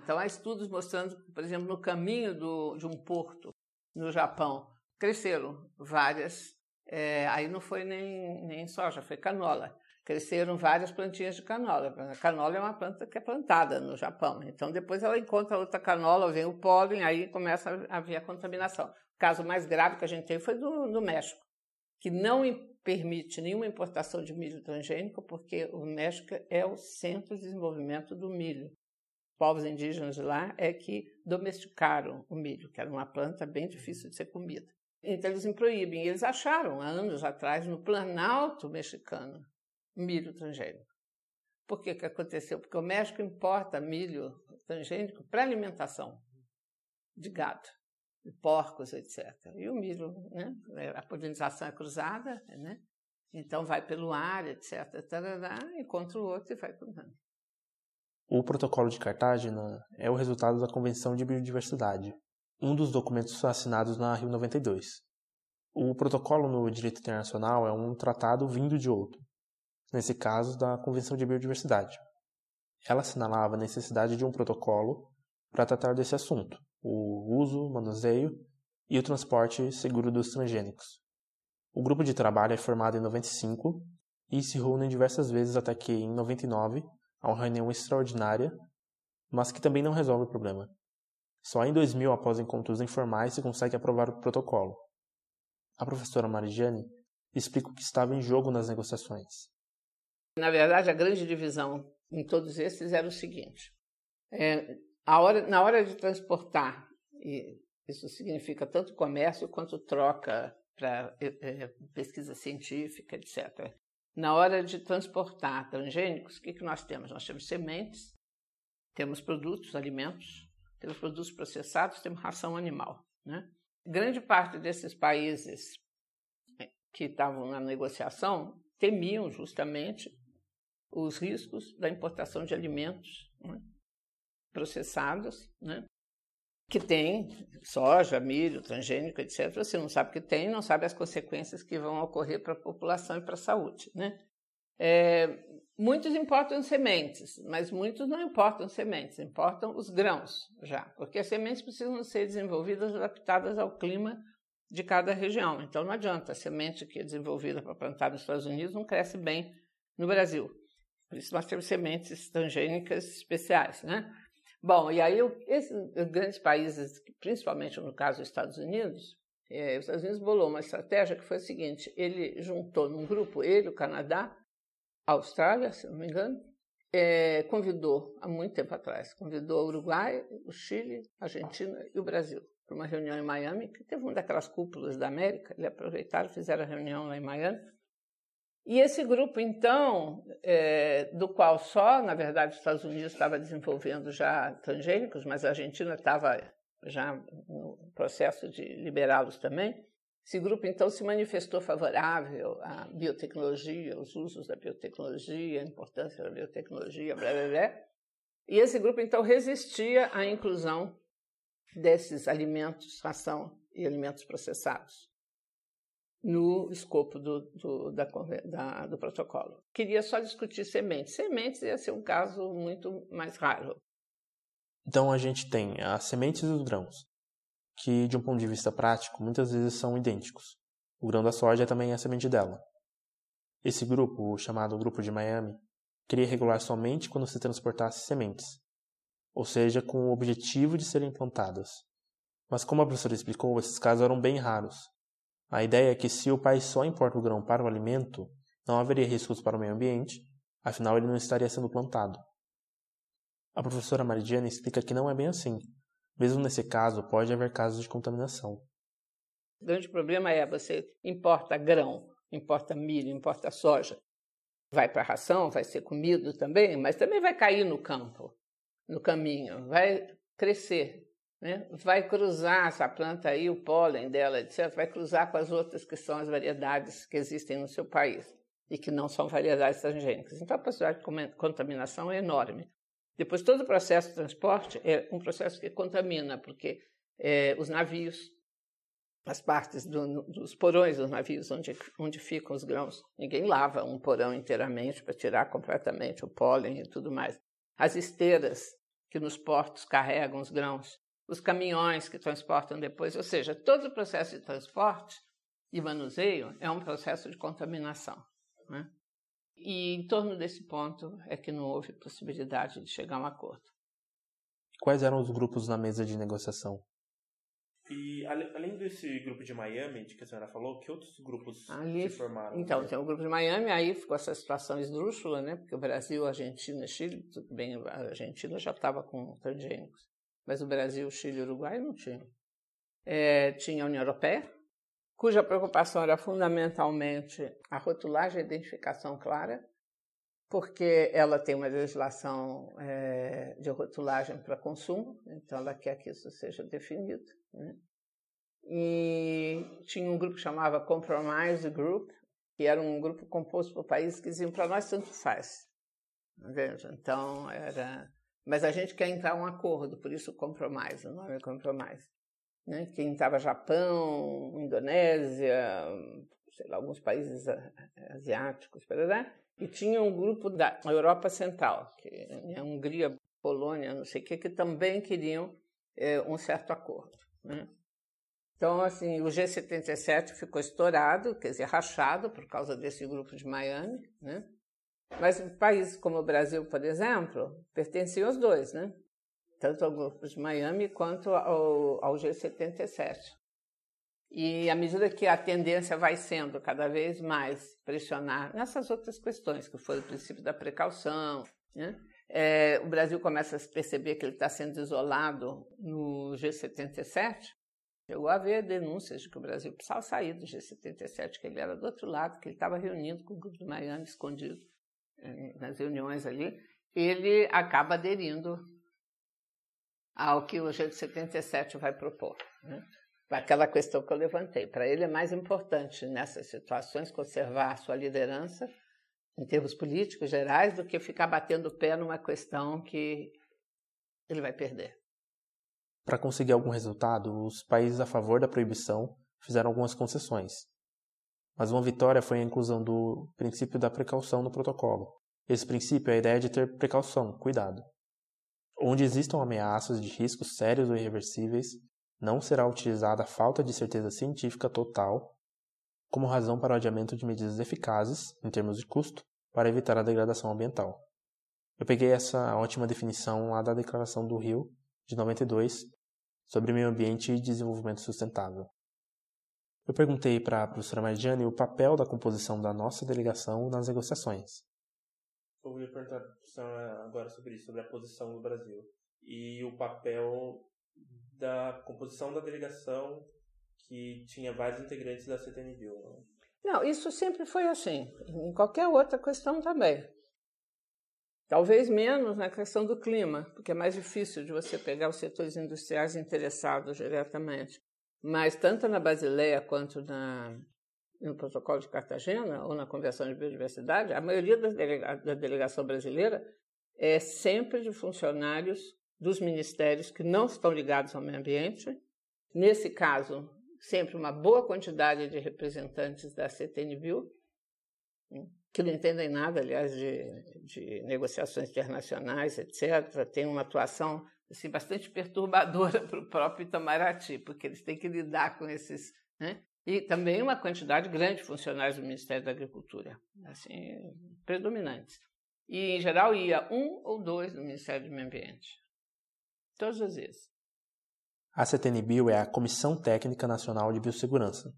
Então, há estudos mostrando, por exemplo, no caminho do, de um porto no Japão, cresceram várias, é, aí não foi nem, nem soja, foi canola. Cresceram várias plantinhas de canola. A canola é uma planta que é plantada no Japão. Então, depois ela encontra outra canola, vem o pólen, aí começa a haver a contaminação. O caso mais grave que a gente teve foi do, do México, que não permite nenhuma importação de milho transgênico, porque o México é o centro de desenvolvimento do milho povos indígenas lá é que domesticaram o milho, que era uma planta bem difícil de ser comida. Então eles proíbem. Eles acharam, há anos atrás, no Planalto mexicano, milho transgênico. Por que, que aconteceu? Porque o México importa milho transgênico para alimentação de gado, porcos, etc. E o milho, né? a polinização é cruzada, né? então vai pelo ar, etc. Tarará, encontra o outro e vai cruzando. O Protocolo de Cartagena é o resultado da Convenção de Biodiversidade, um dos documentos assinados na Rio 92. O protocolo no direito internacional é um tratado vindo de outro, nesse caso da Convenção de Biodiversidade. Ela assinalava a necessidade de um protocolo para tratar desse assunto, o uso, manuseio e o transporte seguro dos transgênicos. O grupo de trabalho é formado em 95 e se reúne diversas vezes até que, em 99, a uma reunião extraordinária, mas que também não resolve o problema. Só em 2000, após encontros informais, se consegue aprovar o protocolo. A professora Marigiane explica o que estava em jogo nas negociações. Na verdade, a grande divisão em todos esses era o seguinte: é, hora, na hora de transportar, isso significa tanto comércio quanto troca para é, é, pesquisa científica, etc. Na hora de transportar transgênicos, o que, que nós temos? Nós temos sementes, temos produtos, alimentos, temos produtos processados, temos ração animal. Né? Grande parte desses países é, que estavam na negociação temiam justamente os riscos da importação de alimentos né, processados, né, que tem soja, milho, transgênico, etc. Você não sabe o que tem, não sabe as consequências que vão ocorrer para a população e para a saúde. Né? É, muitos importam sementes, mas muitos não importam sementes, importam os grãos já, porque as sementes precisam ser desenvolvidas adaptadas ao clima de cada região. Então não adianta a semente que é desenvolvida para plantar nos Estados Unidos não cresce bem no Brasil. Por isso nós temos sementes transgênicas especiais, né? Bom, e aí esses grandes países, principalmente no caso dos Estados Unidos, é, os Estados Unidos bolou uma estratégia que foi a seguinte: ele juntou num grupo ele, o Canadá, a Austrália, se não me engano, é, convidou há muito tempo atrás, convidou o Uruguai, o Chile, a Argentina e o Brasil para uma reunião em Miami, que teve uma daquelas cúpulas da América, eles aproveitaram, fizeram a reunião lá em Miami. E esse grupo, então, é, do qual só, na verdade, os Estados Unidos estava desenvolvendo já transgênicos, mas a Argentina estava já no processo de liberá-los também. Esse grupo, então, se manifestou favorável à biotecnologia, aos usos da biotecnologia, a importância da biotecnologia, blá, blá, blá. E esse grupo, então, resistia à inclusão desses alimentos, ração e alimentos processados no escopo do, do, da, da, do protocolo. Queria só discutir sementes. Sementes ia ser um caso muito mais raro. Então a gente tem as sementes e os grãos, que de um ponto de vista prático muitas vezes são idênticos. O grão da soja é também a semente dela. Esse grupo, chamado Grupo de Miami, queria regular somente quando se transportasse sementes, ou seja, com o objetivo de serem plantadas. Mas como a professora explicou, esses casos eram bem raros, a ideia é que se o país só importa o grão para o alimento, não haveria riscos para o meio ambiente, afinal ele não estaria sendo plantado. A professora Maridiana explica que não é bem assim. Mesmo nesse caso, pode haver casos de contaminação. O grande problema é você importa grão, importa milho, importa soja. Vai para a ração, vai ser comido também, mas também vai cair no campo, no caminho, vai crescer né? vai cruzar essa planta aí, o pólen dela, etc., vai cruzar com as outras que são as variedades que existem no seu país e que não são variedades transgênicas. Então, a possibilidade de contaminação é enorme. Depois, todo o processo de transporte é um processo que contamina, porque é, os navios, as partes do, dos porões dos navios onde, onde ficam os grãos, ninguém lava um porão inteiramente para tirar completamente o pólen e tudo mais. As esteiras que nos portos carregam os grãos, os caminhões que transportam depois, ou seja, todo o processo de transporte e manuseio é um processo de contaminação. Né? E em torno desse ponto é que não houve possibilidade de chegar a um acordo. Quais eram os grupos na mesa de negociação? E além desse grupo de Miami, de que a senhora falou, que outros grupos Ali, se formaram? Então, tem o grupo de Miami, aí ficou essa situação esdrúxula, né? Porque o Brasil, Argentina, Chile, tudo bem, a Argentina já estava com transgênicos mas o Brasil, Chile e Uruguai não tinham. É, tinha a União Europeia, cuja preocupação era fundamentalmente a rotulagem e identificação clara, porque ela tem uma legislação é, de rotulagem para consumo, então ela quer que isso seja definido. Né? E tinha um grupo que chamava Compromise Group, que era um grupo composto por países que diziam para nós tanto faz. Veja, então era mas a gente quer entrar um acordo, por isso compromise, o nome é compromise. Né? Quem estava Japão, Indonésia, sei lá, alguns países asiáticos, e tinha um grupo da Europa Central, que é Hungria, Polônia, não sei o que, que também queriam é, um certo acordo. Né? Então, assim, o G77 ficou estourado, quer dizer, rachado por causa desse grupo de Miami, né? Mas países como o Brasil, por exemplo, pertenciam aos dois, né? Tanto ao grupo de Miami quanto ao, ao G77. E à medida que a tendência vai sendo cada vez mais pressionar nessas outras questões, que foi o princípio da precaução, né? é, o Brasil começa a perceber que ele está sendo isolado no G77. Chegou a haver denúncias de que o Brasil precisava sair do G77, que ele era do outro lado, que ele estava reunindo com o grupo de Miami escondido nas reuniões ali. Ele acaba aderindo ao que o G77 vai propor. Né? aquela questão que eu levantei. Para ele é mais importante nessas situações conservar sua liderança em termos políticos gerais do que ficar batendo o pé numa questão que ele vai perder. Para conseguir algum resultado, os países a favor da proibição fizeram algumas concessões. Mas uma vitória foi a inclusão do princípio da precaução no protocolo. Esse princípio é a ideia de ter precaução, cuidado. Onde existam ameaças de riscos sérios ou irreversíveis, não será utilizada a falta de certeza científica total como razão para o adiamento de medidas eficazes, em termos de custo, para evitar a degradação ambiental. Eu peguei essa ótima definição lá da Declaração do Rio, de 92, sobre meio ambiente e desenvolvimento sustentável. Eu perguntei para a professora Margiane o papel da composição da nossa delegação nas negociações. Eu ia perguntar agora sobre isso, sobre a posição do Brasil e o papel da composição da delegação que tinha vários integrantes da CTNBio. Né? não, isso sempre foi assim, em qualquer outra questão também. Talvez menos na questão do clima, porque é mais difícil de você pegar os setores industriais interessados diretamente. Mas tanto na Basileia quanto na, no protocolo de Cartagena ou na Convenção de Biodiversidade, a maioria da, delega, da delegação brasileira é sempre de funcionários dos ministérios que não estão ligados ao meio ambiente. Nesse caso, sempre uma boa quantidade de representantes da CTNBio, que não entendem nada, aliás, de, de negociações internacionais, etc. Tem uma atuação assim, bastante perturbadora para o próprio Itamaraty, porque eles têm que lidar com esses. Né? E também uma quantidade grande de funcionários do Ministério da Agricultura, assim, predominantes. E, em geral, ia um ou dois do Ministério do Meio Ambiente. Todas as vezes. A CTNBio é a Comissão Técnica Nacional de Biossegurança.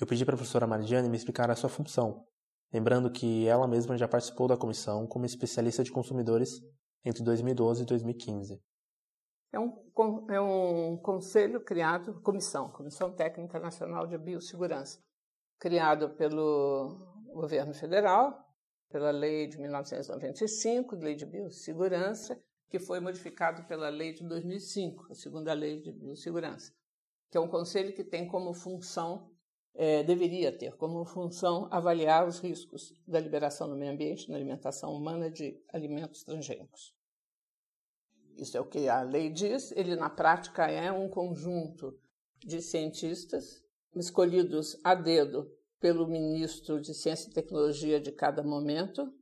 Eu pedi para a professora Maridiane me explicar a sua função, lembrando que ela mesma já participou da comissão como especialista de consumidores entre 2012 e 2015. É um, é um conselho criado, comissão, Comissão Técnica Nacional de Biossegurança, criado pelo governo federal, pela lei de 1995, lei de biossegurança, que foi modificado pela lei de 2005, a segunda lei de biossegurança, que é um conselho que tem como função, é, deveria ter como função avaliar os riscos da liberação no meio ambiente na alimentação humana de alimentos transgênicos. Isso é o que a lei diz. Ele, na prática, é um conjunto de cientistas escolhidos a dedo pelo ministro de Ciência e Tecnologia de cada momento.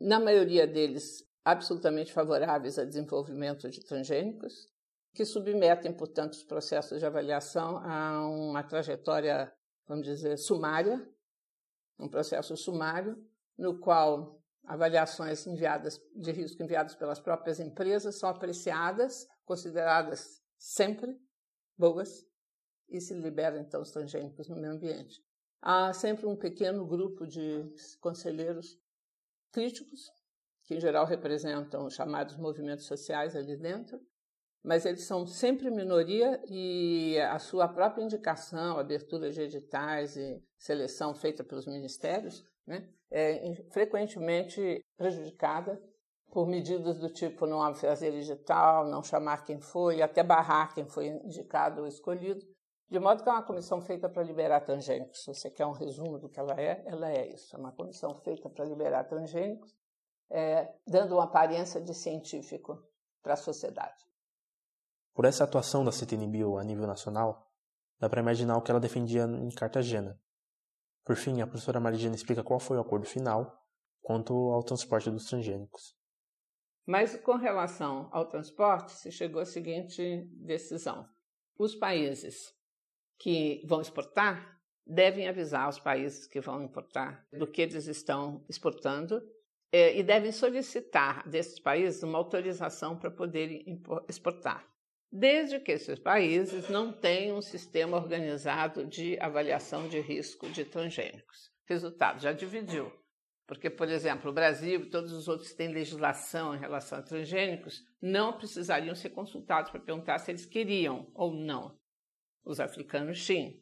Na maioria deles, absolutamente favoráveis ao desenvolvimento de transgênicos, que submetem, portanto, os processos de avaliação a uma trajetória, vamos dizer, sumária, um processo sumário, no qual avaliações enviadas de risco enviadas pelas próprias empresas são apreciadas, consideradas sempre boas, e se liberam então os transgênicos no meio ambiente. Há sempre um pequeno grupo de conselheiros críticos que em geral representam os chamados movimentos sociais ali dentro, mas eles são sempre minoria e a sua própria indicação, abertura de editais e seleção feita pelos ministérios, né, é frequentemente prejudicada por medidas do tipo não fazer edital, não chamar quem foi, até barrar quem foi indicado ou escolhido. De modo que é uma comissão feita para liberar transgênicos. Se você quer um resumo do que ela é, ela é isso. É uma comissão feita para liberar transgênicos é, dando uma aparência de científico para a sociedade. Por essa atuação da CTNBio a nível nacional, dá para imaginar o que ela defendia em Cartagena. Por fim, a professora Marigina explica qual foi o acordo final quanto ao transporte dos transgênicos. Mas com relação ao transporte, se chegou à seguinte decisão: os países que vão exportar devem avisar os países que vão importar do que eles estão exportando é, e devem solicitar desses países uma autorização para poderem exportar. Desde que esses países não tenham um sistema organizado de avaliação de risco de transgênicos. Resultado, já dividiu. Porque, por exemplo, o Brasil e todos os outros que têm legislação em relação a transgênicos não precisariam ser consultados para perguntar se eles queriam ou não. Os africanos tinham.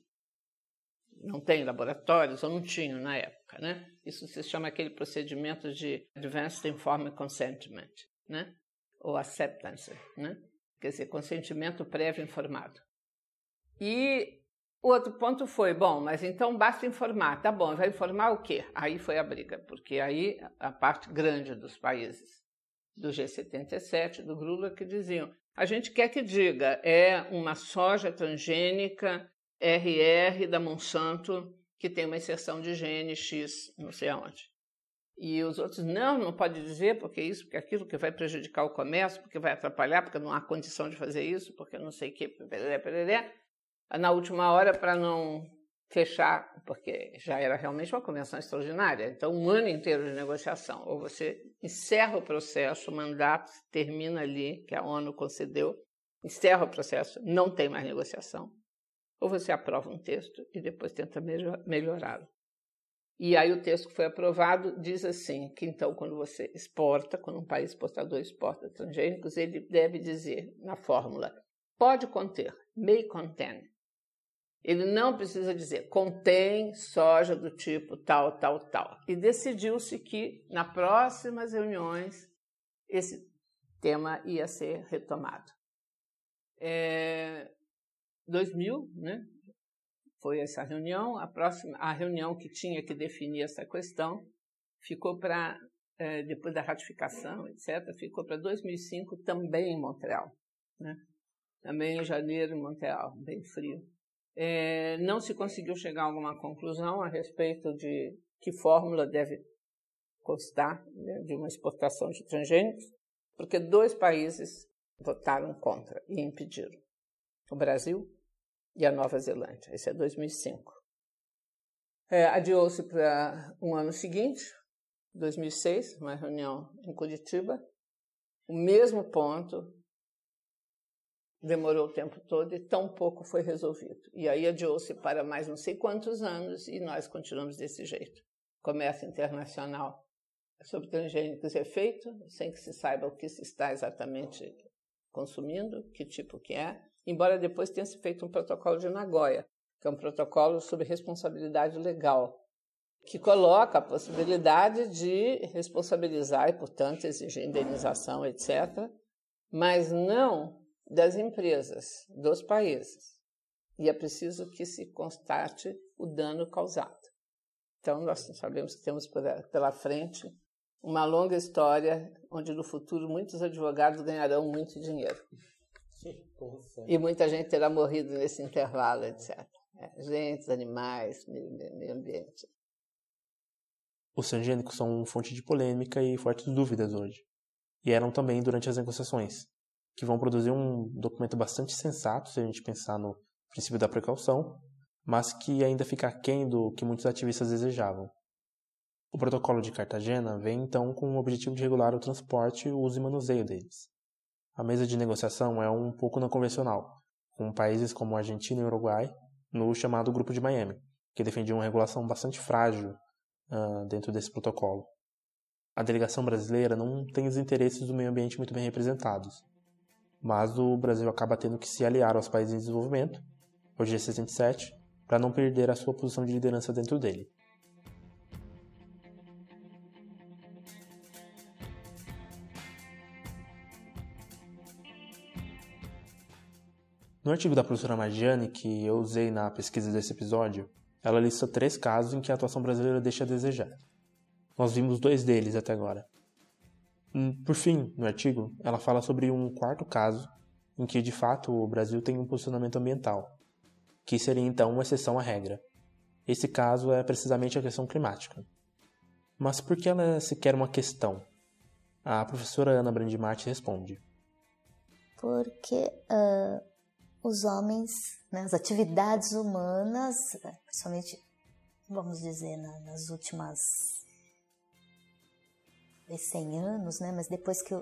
Não tem laboratórios, ou não tinham na época, né? Isso se chama aquele procedimento de Advanced Informed Consentment, né? Ou Acceptance, né? Quer dizer, consentimento prévio informado. E outro ponto foi, bom, mas então basta informar. Tá bom, vai informar o quê? Aí foi a briga, porque aí a parte grande dos países do G77, do Grula, que diziam, a gente quer que diga, é uma soja transgênica RR da Monsanto que tem uma inserção de gene X, não sei aonde. E os outros, não, não pode dizer, porque isso, porque aquilo, que vai prejudicar o comércio, porque vai atrapalhar, porque não há condição de fazer isso, porque não sei o quê, pereré, pereré na última hora para não fechar, porque já era realmente uma convenção extraordinária. Então, um ano inteiro de negociação. Ou você encerra o processo, o mandato termina ali, que a ONU concedeu, encerra o processo, não tem mais negociação. Ou você aprova um texto e depois tenta melhorá-lo. E aí o texto que foi aprovado diz assim, que então quando você exporta, quando um país exportador exporta transgênicos, ele deve dizer na fórmula, pode conter, may contain, ele não precisa dizer contém soja do tipo tal, tal, tal. E decidiu-se que nas próximas reuniões esse tema ia ser retomado. É, 2000, né? Foi essa reunião. A próxima, a reunião que tinha que definir essa questão ficou para é, depois da ratificação, etc. Ficou para 2005 também em Montreal, né? Também em janeiro em Montreal, bem frio é, não se conseguiu chegar a alguma conclusão a respeito de que fórmula deve constar né, de uma exportação de transgênicos, porque dois países votaram contra e impediram: o Brasil e a Nova Zelândia. Esse é 2005. É, Adiou-se para um ano seguinte, 2006, uma reunião em Curitiba, o mesmo ponto, demorou o tempo todo e tão pouco foi resolvido. E aí adiou-se para mais não sei quantos anos e nós continuamos desse jeito. Comércio internacional sobre transgênicos é feito sem que se saiba o que se está exatamente consumindo, que tipo que é, embora depois tenha se feito um protocolo de Nagoya, que é um protocolo sobre responsabilidade legal, que coloca a possibilidade de responsabilizar e, portanto, exigir indenização, etc., mas não das empresas, dos países. E é preciso que se constate o dano causado. Então, nós sabemos que temos pela frente uma longa história onde no futuro muitos advogados ganharão muito dinheiro. E muita gente terá morrido nesse intervalo, etc. É, gente, animais, meio ambiente. Os transgênicos são fonte de polêmica e fortes dúvidas hoje. E eram também durante as negociações que vão produzir um documento bastante sensato, se a gente pensar no princípio da precaução, mas que ainda fica aquém do que muitos ativistas desejavam. O protocolo de Cartagena vem então com o objetivo de regular o transporte, o uso e manuseio deles. A mesa de negociação é um pouco não convencional, com países como Argentina e Uruguai no chamado Grupo de Miami, que defendia uma regulação bastante frágil uh, dentro desse protocolo. A delegação brasileira não tem os interesses do meio ambiente muito bem representados, mas o Brasil acaba tendo que se aliar aos países em desenvolvimento, o G67, para não perder a sua posição de liderança dentro dele. No artigo da professora Magiani, que eu usei na pesquisa desse episódio, ela lista três casos em que a atuação brasileira deixa a desejar. Nós vimos dois deles até agora. Hum, por fim, no artigo, ela fala sobre um quarto caso em que de fato o Brasil tem um posicionamento ambiental, que seria então uma exceção à regra. Esse caso é precisamente a questão climática. Mas por que ela é sequer uma questão? A professora Ana Brandimart responde. Porque uh, os homens, né, as atividades humanas, principalmente, vamos dizer, nas últimas 100 anos, né? Mas depois que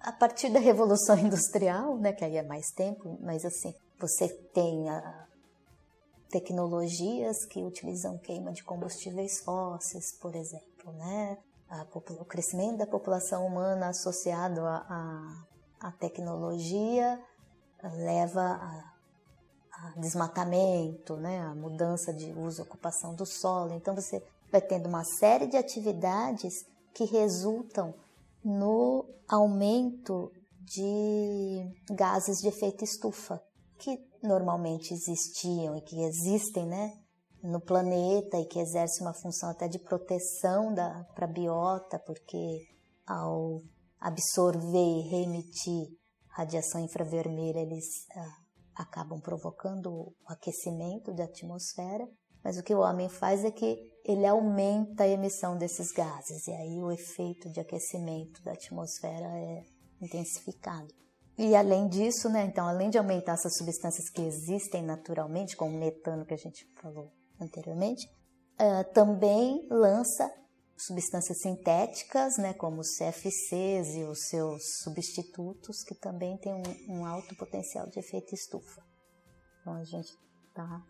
a partir da Revolução Industrial, né, que aí é mais tempo, mas assim, você tem tecnologias que utilizam queima de combustíveis fósseis, por exemplo, né? A, o crescimento da população humana associado à tecnologia leva a, a, desmatamento, né? a mudança de uso ocupação do solo. Então você vai tendo uma série de atividades que resultam no aumento de gases de efeito estufa, que normalmente existiam e que existem, né, no planeta e que exercem uma função até de proteção para a biota, porque ao absorver e reemitir radiação infravermelha, eles ah, acabam provocando o aquecimento da atmosfera. Mas o que o homem faz é que ele aumenta a emissão desses gases e aí o efeito de aquecimento da atmosfera é intensificado. E além disso, né, então, além de aumentar essas substâncias que existem naturalmente, como o metano que a gente falou anteriormente, uh, também lança substâncias sintéticas, né, como os CFCs e os seus substitutos, que também têm um, um alto potencial de efeito estufa. Então a gente está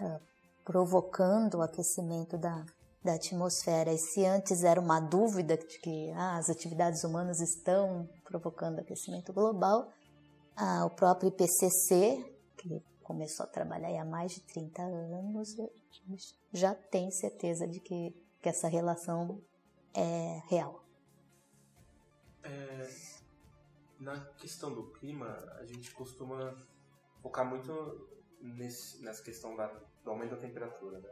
uh, ah, provocando o aquecimento da, da atmosfera. E se antes era uma dúvida de que ah, as atividades humanas estão provocando aquecimento global, o próprio IPCC, que começou a trabalhar há mais de 30 anos, já tem certeza de que, que essa relação é real. É, na questão do clima, a gente costuma focar muito nesse, nessa questão da, do aumento da temperatura, né?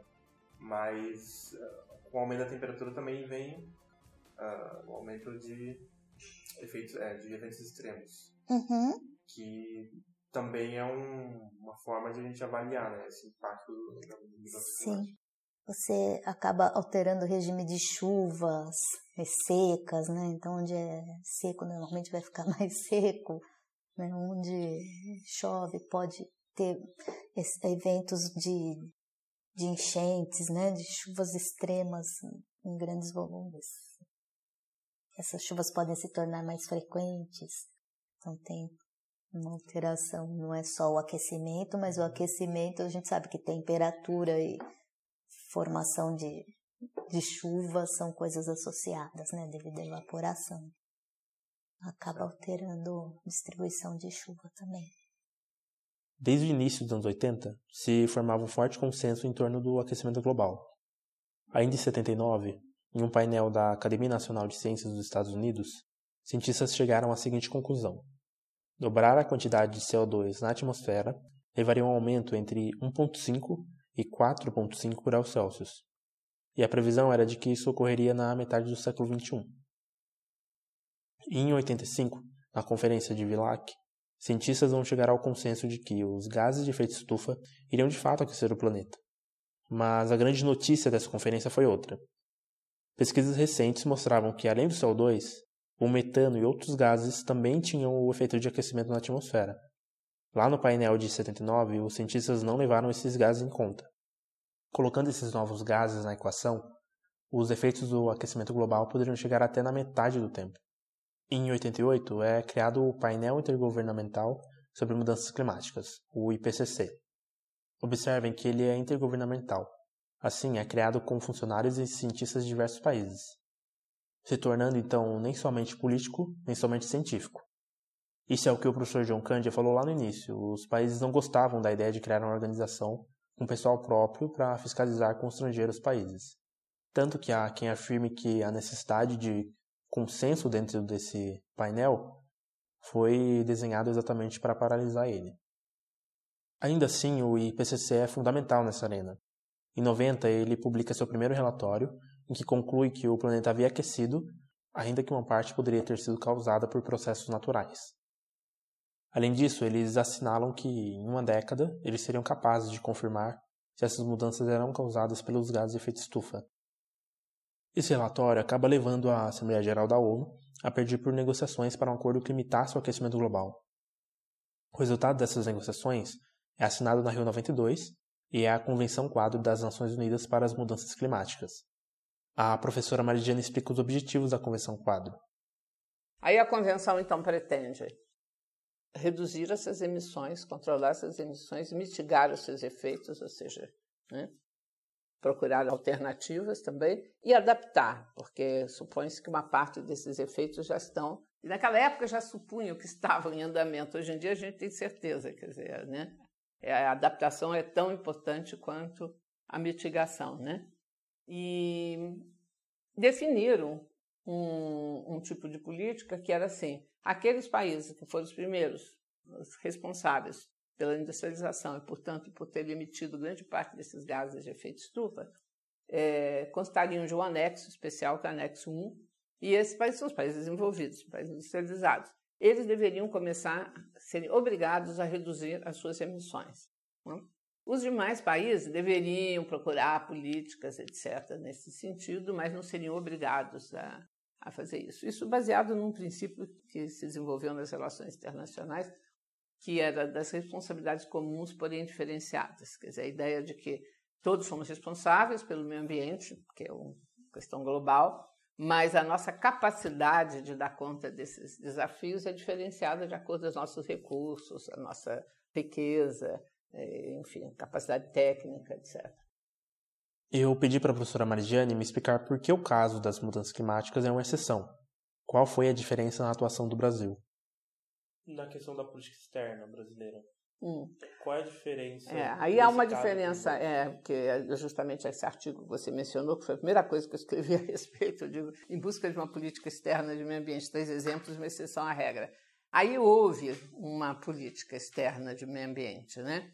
Mas uh, com o aumento da temperatura também vem uh, o aumento de efeitos, é, de eventos extremos. Uhum. Que também é um, uma forma de a gente avaliar né, esse impacto da mudança Sim. Você acaba alterando o regime de chuvas secas, né? Então, onde é seco, normalmente vai ficar mais seco. Né? Onde chove, pode ter eventos de de enchentes, né, de chuvas extremas em grandes volumes. Essas chuvas podem se tornar mais frequentes, então tem uma alteração, não é só o aquecimento, mas o aquecimento a gente sabe que temperatura e formação de, de chuva são coisas associadas, né, devido à evaporação. Acaba alterando a distribuição de chuva também. Desde o início dos anos 80, se formava um forte consenso em torno do aquecimento global. Ainda em 79, em um painel da Academia Nacional de Ciências dos Estados Unidos, cientistas chegaram à seguinte conclusão: dobrar a quantidade de CO2 na atmosfera levaria a um aumento entre 1,5 e 4,5 graus Celsius, e a previsão era de que isso ocorreria na metade do século XXI. em 85, na Conferência de Vilac, cientistas vão chegar ao consenso de que os gases de efeito estufa iriam de fato aquecer o planeta. Mas a grande notícia dessa conferência foi outra. Pesquisas recentes mostravam que, além do CO2, o metano e outros gases também tinham o efeito de aquecimento na atmosfera. Lá no painel de 79, os cientistas não levaram esses gases em conta. Colocando esses novos gases na equação, os efeitos do aquecimento global poderiam chegar até na metade do tempo. Em 88 é criado o Painel Intergovernamental sobre Mudanças Climáticas, o IPCC. Observem que ele é intergovernamental. Assim, é criado com funcionários e cientistas de diversos países, se tornando então nem somente político, nem somente científico. Isso é o que o professor John Candia falou lá no início. Os países não gostavam da ideia de criar uma organização com pessoal próprio para fiscalizar com estrangeiros países. Tanto que há quem afirme que a necessidade de consenso dentro desse painel foi desenhado exatamente para paralisar ele. Ainda assim, o IPCC é fundamental nessa arena. Em 90, ele publica seu primeiro relatório, em que conclui que o planeta havia aquecido, ainda que uma parte poderia ter sido causada por processos naturais. Além disso, eles assinalam que, em uma década, eles seriam capazes de confirmar se essas mudanças eram causadas pelos gases de efeito estufa, esse relatório acaba levando a Assembleia Geral da ONU a pedir por negociações para um acordo que limitasse o aquecimento global. O resultado dessas negociações é assinado na Rio 92 e é a Convenção Quadro das Nações Unidas para as Mudanças Climáticas. A professora Maridiana explica os objetivos da Convenção Quadro. Aí a convenção então pretende reduzir essas emissões, controlar essas emissões, mitigar os seus efeitos, ou seja, né, procurar alternativas também e adaptar, porque supõe-se que uma parte desses efeitos já estão. E naquela época já supunham que estavam em andamento. Hoje em dia a gente tem certeza, quer dizer, né? É, a adaptação é tão importante quanto a mitigação, né? E definiram um, um tipo de política que era assim: aqueles países que foram os primeiros os responsáveis pela industrialização e, portanto, por ter emitido grande parte desses gases de efeito estufa, é, constariam de um anexo especial, que é o anexo 1, e esses países são os países desenvolvidos, os países industrializados. Eles deveriam começar a serem obrigados a reduzir as suas emissões. Né? Os demais países deveriam procurar políticas, etc., nesse sentido, mas não seriam obrigados a, a fazer isso. Isso baseado num princípio que se desenvolveu nas relações internacionais, que era das responsabilidades comuns, porém diferenciadas. Quer dizer, a ideia de que todos somos responsáveis pelo meio ambiente, que é uma questão global, mas a nossa capacidade de dar conta desses desafios é diferenciada de acordo com os nossos recursos, a nossa riqueza, é, enfim, capacidade técnica, etc. Eu pedi para a professora Marigiane me explicar por que o caso das mudanças climáticas é uma exceção. Qual foi a diferença na atuação do Brasil? na questão da política externa brasileira. Hum. Qual é a diferença? É, aí há uma diferença, é, que é justamente esse artigo que você mencionou, que foi a primeira coisa que eu escrevi a respeito, eu digo, em busca de uma política externa de meio ambiente, três exemplos, uma exceção à regra. Aí houve uma política externa de meio ambiente, né,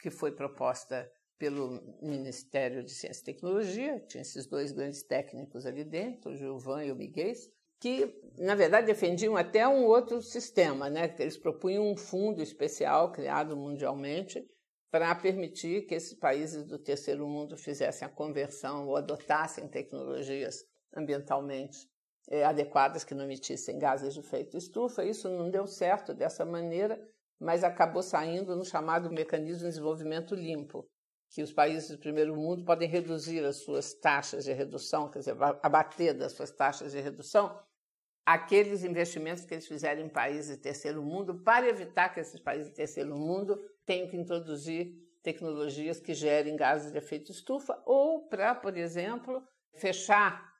que foi proposta pelo Ministério de Ciência e Tecnologia, tinha esses dois grandes técnicos ali dentro, o Gilvan e o Miguel, que, na verdade, defendiam até um outro sistema, né? Eles propunham um fundo especial criado mundialmente para permitir que esses países do terceiro mundo fizessem a conversão ou adotassem tecnologias ambientalmente é, adequadas que não emitissem gases de efeito estufa. Isso não deu certo dessa maneira, mas acabou saindo no chamado mecanismo de desenvolvimento limpo, que os países do primeiro mundo podem reduzir as suas taxas de redução, quer dizer, abater das suas taxas de redução aqueles investimentos que eles fizerem em países de terceiro mundo, para evitar que esses países de terceiro mundo tenham que introduzir tecnologias que gerem gases de efeito estufa, ou para, por exemplo, fechar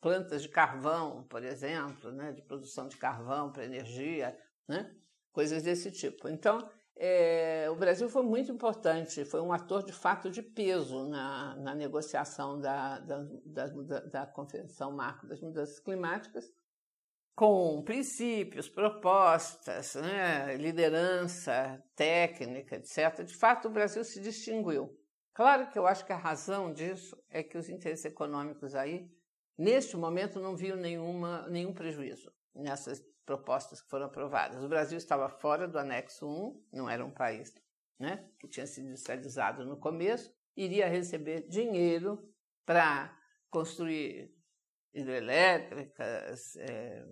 plantas de carvão, por exemplo, né, de produção de carvão para energia, né, coisas desse tipo. Então, é, o Brasil foi muito importante, foi um ator de fato de peso na, na negociação da, da, da, da Convenção Marco das Mudanças Climáticas, com princípios, propostas, né, liderança técnica, etc. De fato, o Brasil se distinguiu. Claro que eu acho que a razão disso é que os interesses econômicos aí, neste momento, não viam nenhuma, nenhum prejuízo nessas propostas que foram aprovadas. O Brasil estava fora do anexo 1, não era um país né, que tinha sido industrializado no começo, iria receber dinheiro para construir hidrelétricas, é,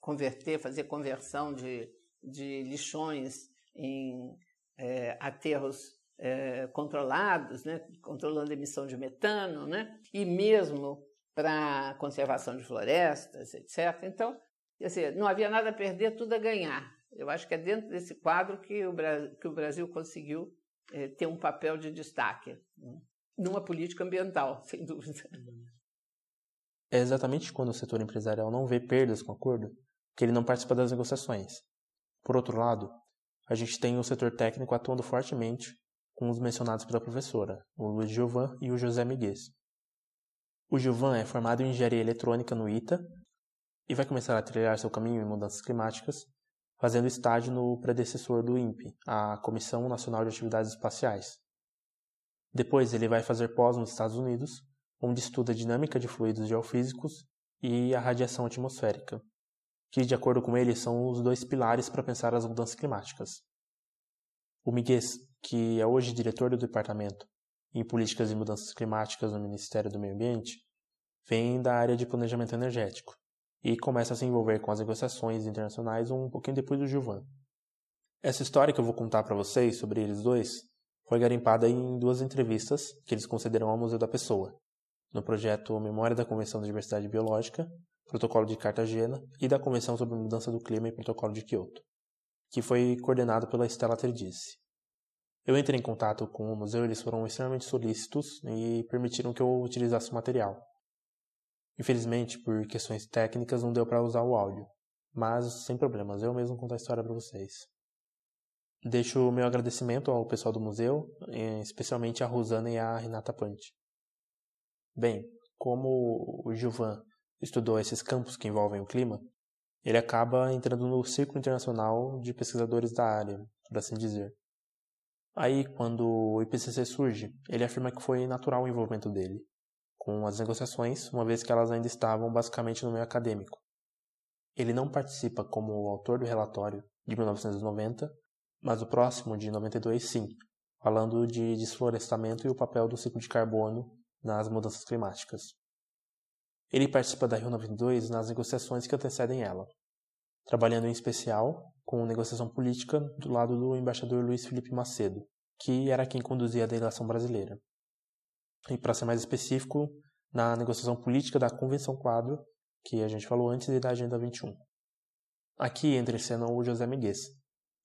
converter, fazer conversão de, de lixões em é, aterros é, controlados, né, controlando a emissão de metano, né, e mesmo para conservação de florestas, etc. Então, assim, não havia nada a perder, tudo a ganhar. Eu acho que é dentro desse quadro que o, que o Brasil conseguiu é, ter um papel de destaque né, numa política ambiental, sem dúvida. É exatamente quando o setor empresarial não vê perdas com o acordo que ele não participa das negociações. Por outro lado, a gente tem o setor técnico atuando fortemente com os mencionados pela professora, o Luiz Gilvan e o José Miguel. O Gilvan é formado em engenharia eletrônica no ITA e vai começar a trilhar seu caminho em mudanças climáticas, fazendo estágio no predecessor do INPE, a Comissão Nacional de Atividades Espaciais. Depois ele vai fazer pós nos Estados Unidos, onde estuda a dinâmica de fluidos geofísicos e a radiação atmosférica, que, de acordo com ele, são os dois pilares para pensar as mudanças climáticas. O Miguel, que é hoje diretor do Departamento em Políticas e Mudanças Climáticas no Ministério do Meio Ambiente, vem da área de planejamento energético e começa a se envolver com as negociações internacionais um pouquinho depois do Gilvan. Essa história que eu vou contar para vocês sobre eles dois foi garimpada em duas entrevistas que eles concederam ao Museu da Pessoa, no projeto Memória da Convenção da Diversidade Biológica Protocolo de Cartagena, e da Convenção sobre Mudança do Clima e Protocolo de Kyoto, que foi coordenado pela Stella Terdice. Eu entrei em contato com o museu, eles foram extremamente solícitos e permitiram que eu utilizasse o material. Infelizmente, por questões técnicas, não deu para usar o áudio, mas sem problemas, eu mesmo conto a história para vocês. Deixo o meu agradecimento ao pessoal do museu, especialmente a Rosana e a Renata Pante. Bem, como o Gilvan estudou esses campos que envolvem o clima, ele acaba entrando no círculo internacional de pesquisadores da área, por assim dizer. Aí, quando o IPCC surge, ele afirma que foi natural o envolvimento dele com as negociações, uma vez que elas ainda estavam basicamente no meio acadêmico. Ele não participa como autor do relatório de 1990, mas o próximo, de 92, sim, falando de desflorestamento e o papel do ciclo de carbono nas mudanças climáticas. Ele participa da Rio 92 nas negociações que antecedem ela, trabalhando em especial com negociação política do lado do embaixador Luiz Felipe Macedo, que era quem conduzia a delegação brasileira. E para ser mais específico, na negociação política da Convenção Quadro, que a gente falou antes, e da Agenda 21. Aqui entra em cena o José Miguel,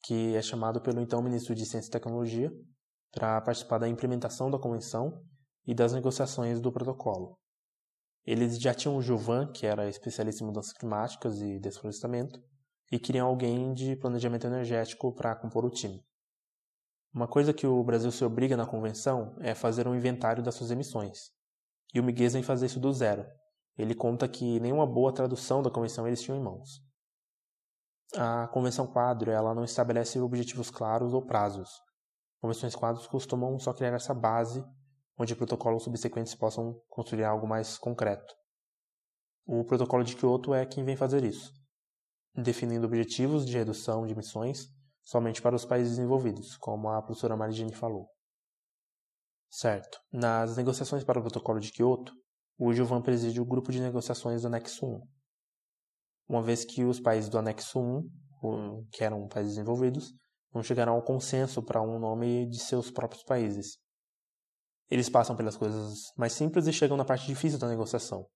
que é chamado pelo então ministro de Ciência e Tecnologia para participar da implementação da convenção e das negociações do protocolo. Eles já tinham o Gilvan, que era especialista em mudanças climáticas e desflorestamento, e queriam alguém de planejamento energético para compor o time. Uma coisa que o Brasil se obriga na convenção é fazer um inventário das suas emissões. E o Miguel vem fazer isso do zero. Ele conta que nenhuma boa tradução da convenção eles tinham em mãos. A convenção quadro ela não estabelece objetivos claros ou prazos. Convenções quadros costumam só criar essa base onde protocolos subsequentes possam construir algo mais concreto. O protocolo de Kyoto é quem vem fazer isso, definindo objetivos de redução de emissões somente para os países desenvolvidos, como a professora Marigine falou. Certo. Nas negociações para o protocolo de Kyoto, o Gilvan preside o grupo de negociações do anexo 1. Uma vez que os países do anexo 1, que eram países desenvolvidos, não chegaram ao consenso para um nome de seus próprios países. Eles passam pelas coisas mais simples e chegam na parte difícil da negociação,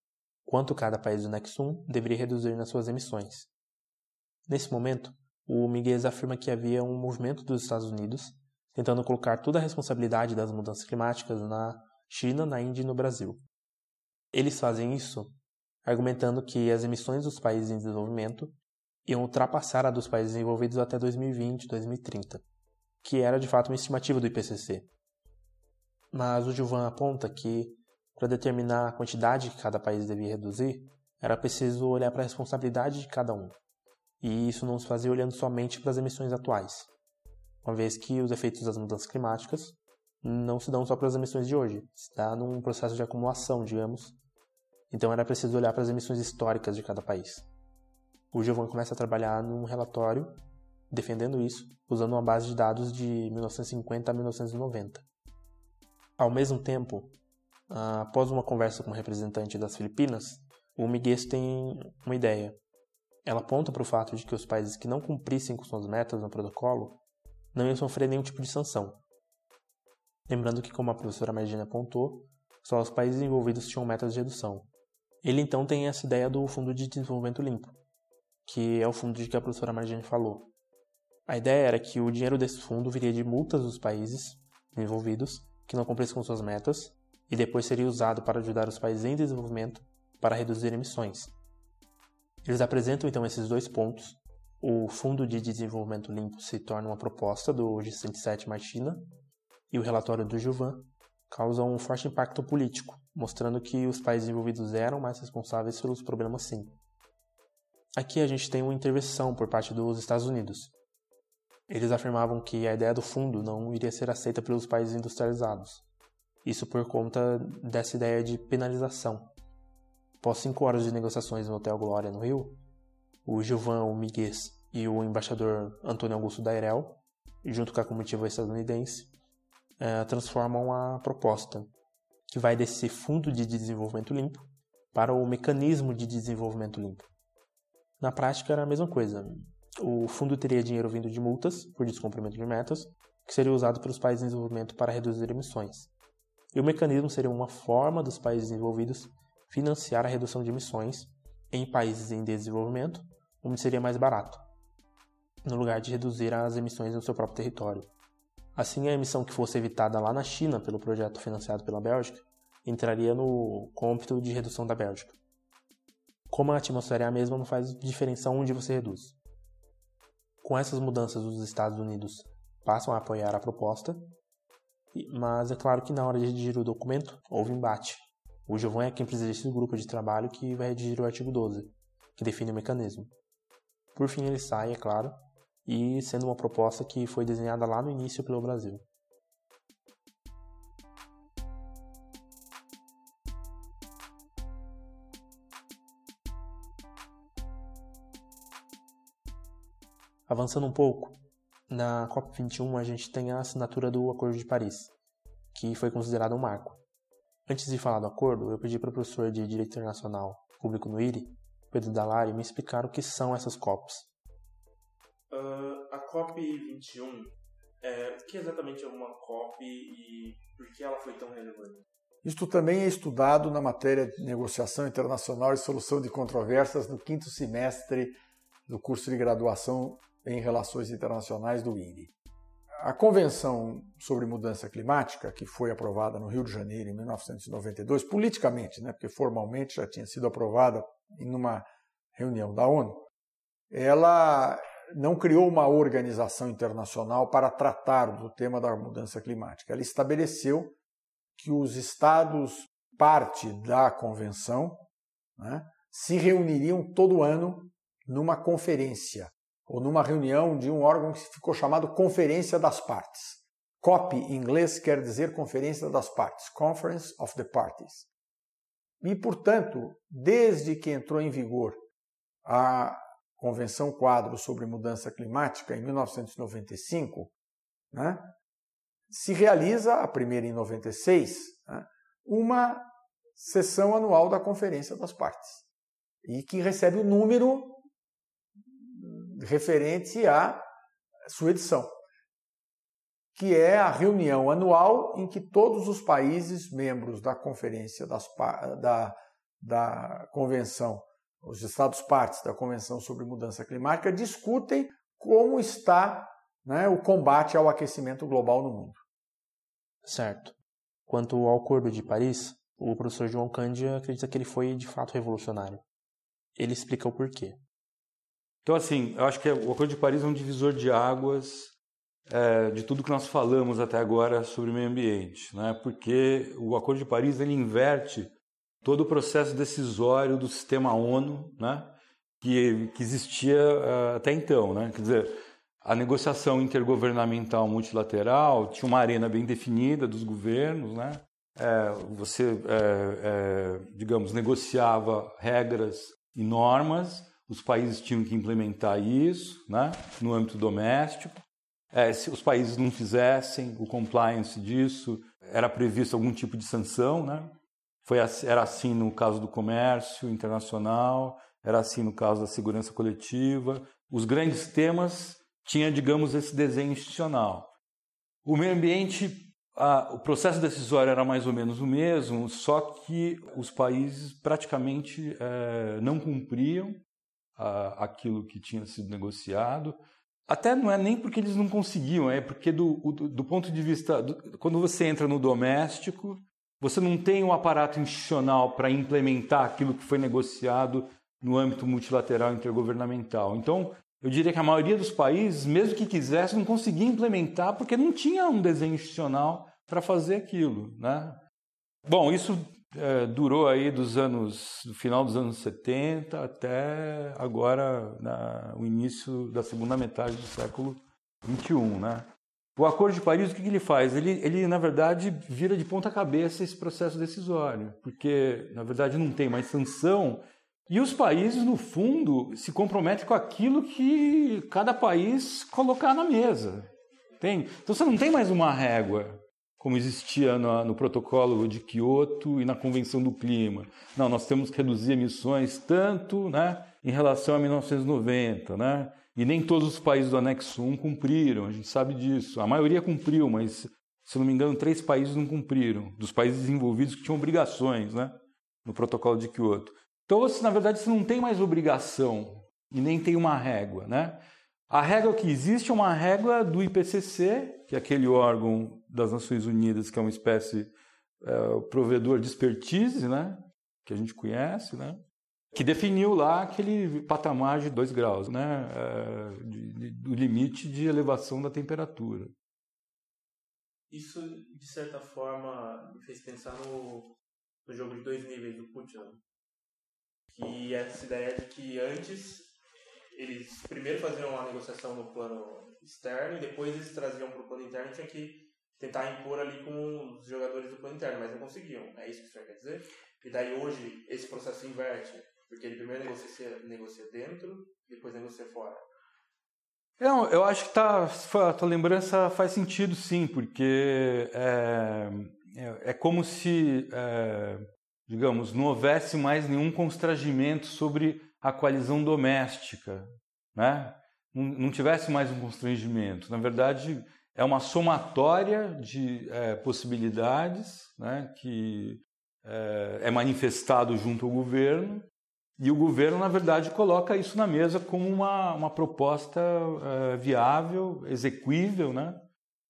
quanto cada país do anexo 1 deveria reduzir nas suas emissões. Nesse momento, o Miguel afirma que havia um movimento dos Estados Unidos tentando colocar toda a responsabilidade das mudanças climáticas na China, na Índia e no Brasil. Eles fazem isso argumentando que as emissões dos países em desenvolvimento iam ultrapassar a dos países desenvolvidos até 2020, 2030, que era de fato uma estimativa do IPCC. Mas o Gilvan aponta que, para determinar a quantidade que cada país devia reduzir, era preciso olhar para a responsabilidade de cada um e isso não se fazia olhando somente para as emissões atuais, uma vez que os efeitos das mudanças climáticas não se dão só para as emissões de hoje, se dá num processo de acumulação, digamos. Então era preciso olhar para as emissões históricas de cada país. O Giovanni começa a trabalhar num relatório defendendo isso, usando uma base de dados de 1950 a 1990. Ao mesmo tempo, após uma conversa com um representante das Filipinas, o Miguel tem uma ideia. Ela aponta para o fato de que os países que não cumprissem com suas metas no protocolo não iam sofrer nenhum tipo de sanção. Lembrando que, como a professora Margina apontou, só os países envolvidos tinham metas de redução. Ele então tem essa ideia do Fundo de Desenvolvimento Limpo, que é o fundo de que a professora Margine falou. A ideia era que o dinheiro desse fundo viria de multas dos países envolvidos que não cumprissem com suas metas e depois seria usado para ajudar os países em desenvolvimento para reduzir emissões. Eles apresentam então esses dois pontos. O Fundo de Desenvolvimento Limpo se torna uma proposta do G107 Martina e o relatório do Juvan causa um forte impacto político, mostrando que os países envolvidos eram mais responsáveis pelos problemas sim. Aqui a gente tem uma intervenção por parte dos Estados Unidos. Eles afirmavam que a ideia do fundo não iria ser aceita pelos países industrializados. Isso por conta dessa ideia de penalização, Após cinco horas de negociações no Hotel Glória, no Rio, o Gilvan Miguel e o embaixador Antônio Augusto Dairel, junto com a comitiva estadunidense, é, transformam a proposta, que vai desse Fundo de Desenvolvimento Limpo para o Mecanismo de Desenvolvimento Limpo. Na prática era a mesma coisa. O fundo teria dinheiro vindo de multas por descumprimento de metas, que seria usado pelos países em desenvolvimento para reduzir emissões. E o mecanismo seria uma forma dos países envolvidos financiar a redução de emissões em países em desenvolvimento, onde seria mais barato, no lugar de reduzir as emissões no seu próprio território. Assim, a emissão que fosse evitada lá na China pelo projeto financiado pela Bélgica entraria no cômpito de redução da Bélgica. Como a atmosfera é a mesma, não faz diferença onde você reduz. Com essas mudanças, os Estados Unidos passam a apoiar a proposta, mas é claro que na hora de redigir o documento houve embate. O Giovanni é quem preside o grupo de trabalho que vai redigir o artigo 12, que define o mecanismo. Por fim, ele sai, é claro, e sendo uma proposta que foi desenhada lá no início pelo Brasil. Avançando um pouco, na COP21 a gente tem a assinatura do Acordo de Paris, que foi considerado um marco. Antes de falar do acordo, eu pedi para o professor de Direito Internacional Público no IRI, Pedro Dalari, me explicar o que são essas COPs. Uh, a COP21, é, o que exatamente é uma COP e por que ela foi tão relevante? Isto também é estudado na matéria de negociação internacional e solução de controvérsias no quinto semestre do curso de graduação em Relações Internacionais do INE. A Convenção sobre Mudança Climática, que foi aprovada no Rio de Janeiro em 1992, politicamente, né, porque formalmente já tinha sido aprovada em uma reunião da ONU, ela não criou uma organização internacional para tratar do tema da mudança climática. Ela estabeleceu que os estados parte da convenção né, se reuniriam todo ano numa conferência ou numa reunião de um órgão que ficou chamado Conferência das Partes. COP em inglês quer dizer Conferência das Partes, Conference of the Parties. E, portanto, desde que entrou em vigor a Convenção Quadro sobre Mudança Climática, em 1995, né, se realiza, a primeira em 96, né, uma sessão anual da Conferência das Partes, e que recebe o número referente à sua edição, que é a reunião anual em que todos os países membros da Conferência das, da, da Convenção, os Estados partes da Convenção sobre Mudança Climática, discutem como está né, o combate ao aquecimento global no mundo. Certo. Quanto ao Acordo de Paris, o professor João Cândia acredita que ele foi de fato revolucionário. Ele explica o porquê. Então, assim, eu acho que o Acordo de Paris é um divisor de águas é, de tudo que nós falamos até agora sobre o meio ambiente, né? porque o Acordo de Paris ele inverte todo o processo decisório do sistema ONU né? que, que existia uh, até então. Né? Quer dizer, a negociação intergovernamental multilateral tinha uma arena bem definida dos governos, né? É, você, é, digamos, negociava regras e normas os países tinham que implementar isso né, no âmbito doméstico. É, se os países não fizessem o compliance disso, era previsto algum tipo de sanção. Né? Foi, era assim no caso do comércio internacional, era assim no caso da segurança coletiva. Os grandes temas tinham, digamos, esse desenho institucional. O meio ambiente, a, o processo decisório era mais ou menos o mesmo, só que os países praticamente é, não cumpriam aquilo que tinha sido negociado. Até não é nem porque eles não conseguiam, é porque do, do, do ponto de vista. Do, quando você entra no doméstico, você não tem um aparato institucional para implementar aquilo que foi negociado no âmbito multilateral intergovernamental. Então, eu diria que a maioria dos países, mesmo que quisesse, não conseguia implementar porque não tinha um desenho institucional para fazer aquilo. Né? Bom, isso é, durou aí dos anos, do final dos anos 70 até agora, na, o início da segunda metade do século 21, né? O Acordo de Paris, o que, que ele faz? Ele, ele, na verdade, vira de ponta cabeça esse processo decisório, porque, na verdade, não tem mais sanção e os países, no fundo, se comprometem com aquilo que cada país colocar na mesa. Tem? Então você não tem mais uma régua como existia no, no, protocolo de Kyoto e na Convenção do Clima. Não, nós temos que reduzir emissões tanto né, em relação a 1990, né? E nem todos os países do anexo 1 cumpriram, a gente sabe disso. A maioria cumpriu, mas, se não me engano, três países não cumpriram, dos países desenvolvidos que tinham obrigações né, no protocolo de Kyoto. Então, você, na verdade, você não tem mais obrigação e nem tem uma régua, né? A régua que existe é uma régua do IPCC, que é aquele órgão das Nações Unidas que é uma espécie é, provedor de expertise, né? Que a gente conhece, né? Que definiu lá aquele patamar de 2 graus, né? É, de, de, do limite de elevação da temperatura. Isso, de certa forma, me fez pensar no, no jogo de dois níveis do Putin. Que é essa ideia de que antes eles primeiro faziam uma negociação no plano externo e depois eles traziam para o plano interno e tinham que tentar impor ali com os jogadores do plano interno, mas não conseguiam. É isso que o senhor quer dizer? E daí hoje esse processo inverte, porque ele primeiro negocia, negocia dentro, depois negocia fora. Não, eu acho que tá, a tua lembrança faz sentido sim, porque é, é, é como se, é, digamos, não houvesse mais nenhum constrangimento sobre a coalizão doméstica, né? não, não tivesse mais um constrangimento. Na verdade, é uma somatória de é, possibilidades né, que é, é, manifestado junto ao governo e o governo, na verdade, coloca isso na mesa como uma, uma proposta é, viável, execuível, né?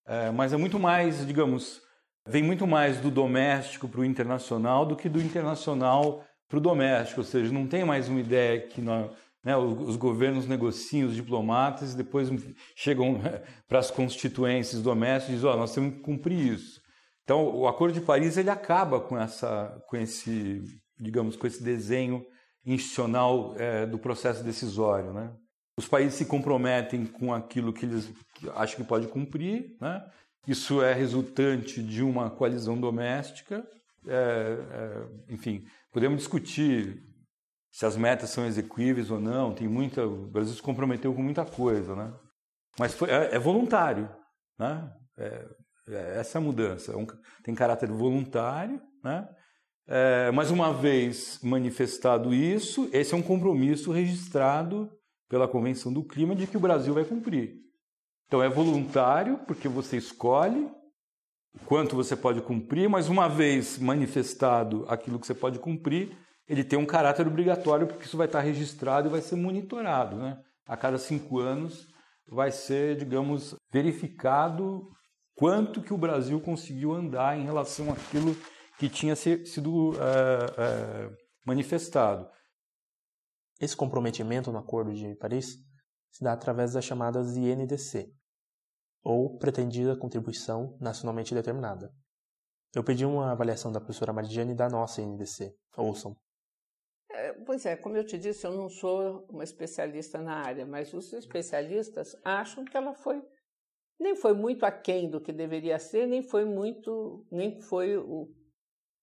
É, mas é muito mais, digamos, vem muito mais do doméstico para o internacional do que do internacional para o doméstico, ou seja, não tem mais uma ideia que nós, né, os governos negociam, os diplomatas, e depois chegam para as constituências domésticas e dizem, oh, nós temos que cumprir isso. Então, o Acordo de Paris ele acaba com, essa, com esse, digamos, com esse desenho institucional é, do processo decisório. Né? Os países se comprometem com aquilo que eles acham que pode cumprir, né? isso é resultante de uma coalizão doméstica, é, é, enfim, Podemos discutir se as metas são execuíveis ou não, tem muita, o Brasil se comprometeu com muita coisa, né? Mas foi, é, é voluntário, né? É, é, essa mudança, é um, tem caráter voluntário, né? É, mas uma vez manifestado isso, esse é um compromisso registrado pela Convenção do Clima de que o Brasil vai cumprir. Então é voluntário, porque você escolhe quanto você pode cumprir, mas uma vez manifestado aquilo que você pode cumprir, ele tem um caráter obrigatório, porque isso vai estar registrado e vai ser monitorado. Né? A cada cinco anos vai ser, digamos, verificado quanto que o Brasil conseguiu andar em relação àquilo que tinha sido é, é, manifestado. Esse comprometimento no Acordo de Paris se dá através das chamadas INDC, ou pretendida contribuição nacionalmente determinada. Eu pedi uma avaliação da professora Maridiane da nossa NDC. Ouçam. É, pois é, como eu te disse, eu não sou uma especialista na área, mas os especialistas acham que ela foi nem foi muito aquém do que deveria ser, nem foi muito, nem foi o,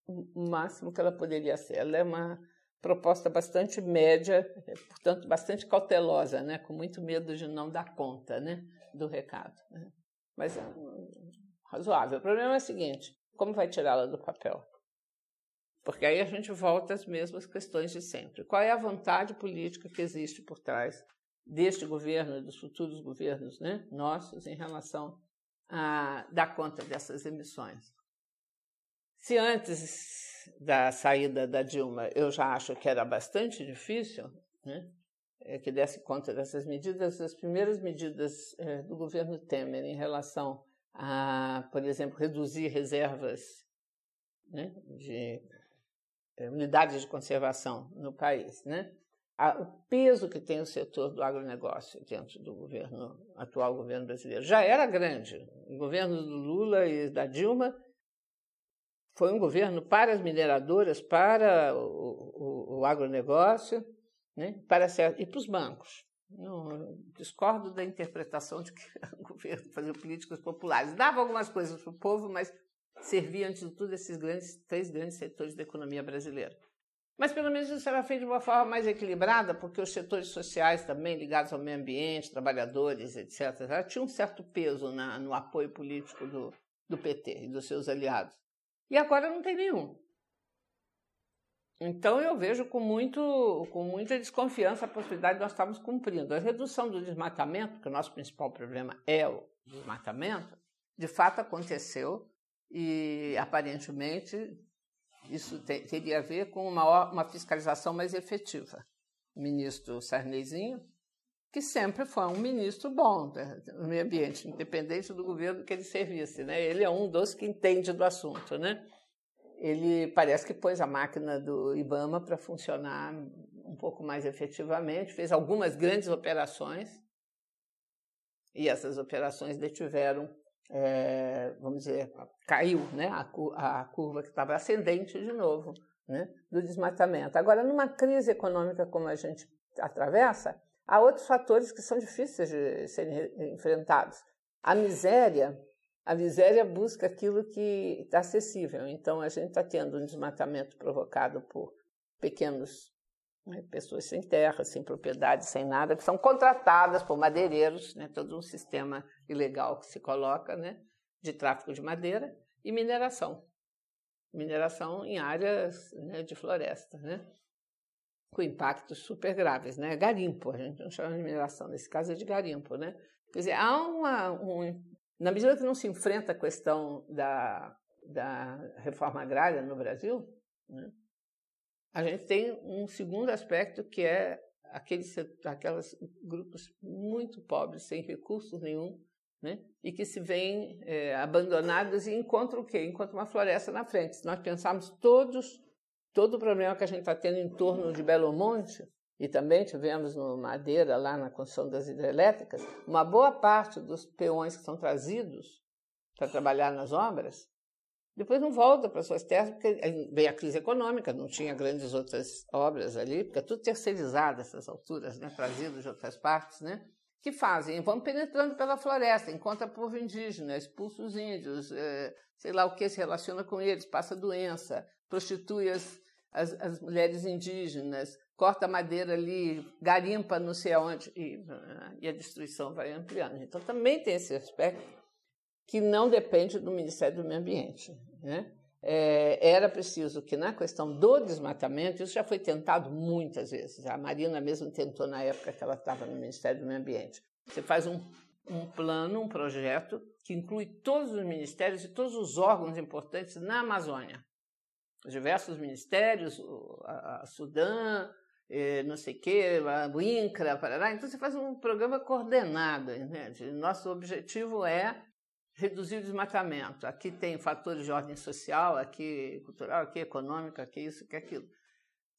o máximo que ela poderia ser. Ela é uma proposta bastante média, portanto bastante cautelosa, né, com muito medo de não dar conta, né? do recado. Né? Mas é razoável. O problema é o seguinte: como vai tirá-la do papel? Porque aí a gente volta às mesmas questões de sempre. Qual é a vontade política que existe por trás deste governo e dos futuros governos né, nossos em relação a dar conta dessas emissões? Se antes da saída da Dilma eu já acho que era bastante difícil, né, é, que desse conta dessas medidas, as primeiras medidas é, do governo Temer em relação a, por exemplo, reduzir reservas né, de unidades de conservação no país, né? o peso que tem o setor do agronegócio dentro do governo atual governo brasileiro já era grande. O governo do Lula e da Dilma foi um governo para as mineradoras, para o, o, o agronegócio, né, para e para os bancos. Discordo da interpretação de que o governo fazia políticas populares. Dava algumas coisas para o povo, mas servia, antes de tudo, esses grandes, três grandes setores da economia brasileira. Mas, pelo menos, isso era feito de uma forma mais equilibrada, porque os setores sociais também, ligados ao meio ambiente, trabalhadores, etc., tinham um certo peso na, no apoio político do, do PT e dos seus aliados. E agora não tem nenhum. Então eu vejo com, muito, com muita desconfiança a possibilidade de nós estarmos cumprindo. A redução do desmatamento, que o nosso principal problema é o desmatamento, de fato aconteceu e aparentemente Isso te, teria a ver com uma, uma fiscalização mais efetiva. O ministro Sarnezinho, que sempre foi um ministro bom né, no meio ambiente, independente do governo que ele servisse. Né? Ele é um dos que entende do assunto. Né? Ele parece que pôs a máquina do IBAMA para funcionar um pouco mais efetivamente, fez algumas grandes operações, e essas operações detiveram é, vamos dizer, caiu né, a, a curva que estava ascendente de novo né, do desmatamento. Agora, numa crise econômica como a gente atravessa, há outros fatores que são difíceis de serem enfrentados. A miséria, a miséria busca aquilo que está acessível. Então, a gente está tendo um desmatamento provocado por pequenos né, pessoas sem terra, sem propriedade, sem nada, que são contratadas por madeireiros, né, todo um sistema ilegal que se coloca né, de tráfico de madeira e mineração. Mineração em áreas né, de floresta, né, com impactos super graves. Né, garimpo, a gente não chama de mineração, nesse caso é de garimpo. Né? Quer dizer, há uma. Um, na medida que não se enfrenta a questão da, da reforma agrária no Brasil, né, a gente tem um segundo aspecto que é aqueles, aqueles grupos muito pobres, sem recursos nenhum, né? e que se veem é, e encontram o quê? Encontram uma floresta na frente. Se nós pensarmos todos, todo o problema que a gente está tendo em torno de Belo Monte, e também tivemos no Madeira, lá na construção das hidrelétricas, uma boa parte dos peões que são trazidos para trabalhar nas obras depois não volta para suas terras, porque veio a crise econômica, não tinha grandes outras obras ali, porque é tudo terceirizado essas alturas, né, trazido de outras partes, né? que fazem? Vão penetrando pela floresta, encontra povo indígena, expulsa os índios, é, sei lá o que se relaciona com eles, passa doença, prostitui as, as, as mulheres indígenas, corta madeira ali, garimpa não sei aonde, e, e a destruição vai ampliando. Então também tem esse aspecto que não depende do Ministério do Meio Ambiente. Né? É, era preciso que, na questão do desmatamento, isso já foi tentado muitas vezes. A Marina mesmo tentou na época que ela estava no Ministério do Meio Ambiente. Você faz um, um plano, um projeto que inclui todos os ministérios e todos os órgãos importantes na Amazônia. Os diversos ministérios, a, a Sudã, eh, não sei o quê, o INCRA, Parará. Então você faz um programa coordenado. Né? Nosso objetivo é reduzir o desmatamento. Aqui tem fatores de ordem social, aqui cultural, aqui econômica, aqui isso, aqui aquilo.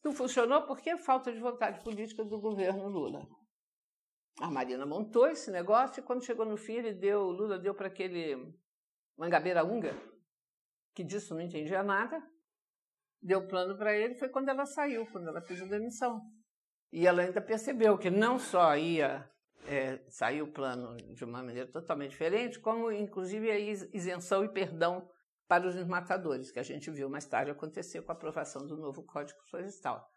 Não funcionou porque é falta de vontade política do governo Lula. A Marina montou esse negócio e quando chegou no fim ele deu, Lula deu para aquele Mangabeira Unga, que disso não entendia nada, deu plano para ele, foi quando ela saiu, quando ela fez a demissão. E ela ainda percebeu que não só ia é, saiu o plano de uma maneira totalmente diferente, como inclusive a isenção e perdão para os desmatadores, que a gente viu mais tarde acontecer com a aprovação do novo Código Florestal.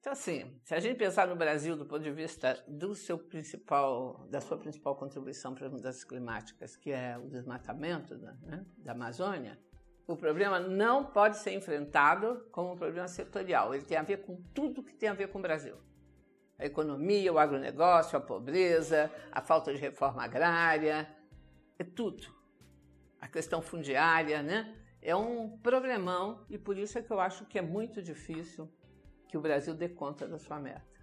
Então, assim, se a gente pensar no Brasil do ponto de vista do seu principal, da sua principal contribuição para as mudanças climáticas, que é o desmatamento da, né, da Amazônia, o problema não pode ser enfrentado como um problema setorial. Ele tem a ver com tudo que tem a ver com o Brasil a economia, o agronegócio, a pobreza, a falta de reforma agrária, é tudo. A questão fundiária, né? É um problemão e por isso é que eu acho que é muito difícil que o Brasil dê conta da sua meta.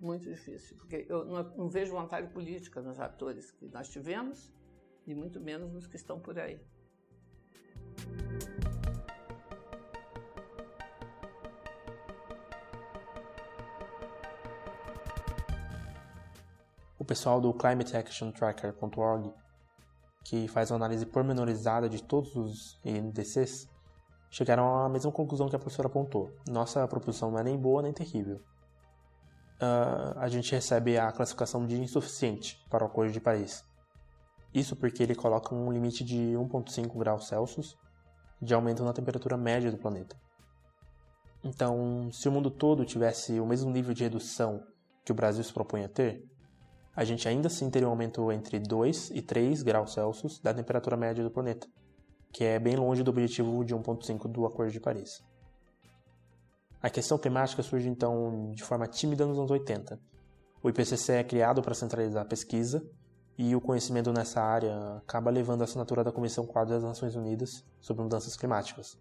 Muito difícil, porque eu não, não vejo vontade política nos atores que nós tivemos e muito menos nos que estão por aí. O pessoal do climateactiontracker.org, que faz uma análise pormenorizada de todos os INDCs, chegaram à mesma conclusão que a professora apontou. Nossa proposição não é nem boa nem terrível. Uh, a gente recebe a classificação de insuficiente para o Acordo de Paris. Isso porque ele coloca um limite de 1,5 graus Celsius de aumento na temperatura média do planeta. Então, se o mundo todo tivesse o mesmo nível de redução que o Brasil se propõe a ter, a gente ainda assim teria um aumento entre 2 e 3 graus Celsius da temperatura média do planeta, que é bem longe do objetivo de 1,5 do Acordo de Paris. A questão climática surge então de forma tímida nos anos 80. O IPCC é criado para centralizar a pesquisa e o conhecimento nessa área acaba levando a assinatura da Comissão Quadro das Nações Unidas sobre Mudanças Climáticas.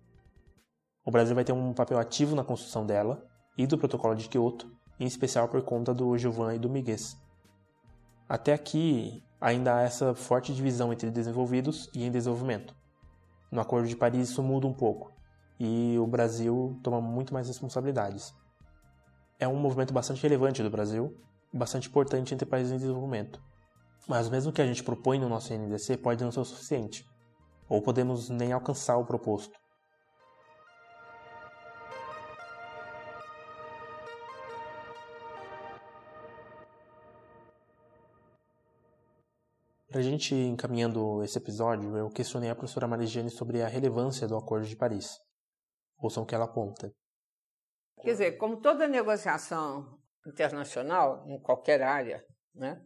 O Brasil vai ter um papel ativo na construção dela e do Protocolo de Kyoto, em especial por conta do Gilvan e do Miguel. Até aqui, ainda há essa forte divisão entre desenvolvidos e em desenvolvimento. No Acordo de Paris isso muda um pouco e o Brasil toma muito mais responsabilidades. É um movimento bastante relevante do Brasil, bastante importante entre países em desenvolvimento. Mas mesmo que a gente propõe no nosso NDC pode não ser o suficiente, ou podemos nem alcançar o proposto. Para a gente ir encaminhando esse episódio, eu questionei a professora Marigiane sobre a relevância do Acordo de Paris. Ouçam o que ela aponta. Quer dizer, como toda negociação internacional, em qualquer área, né?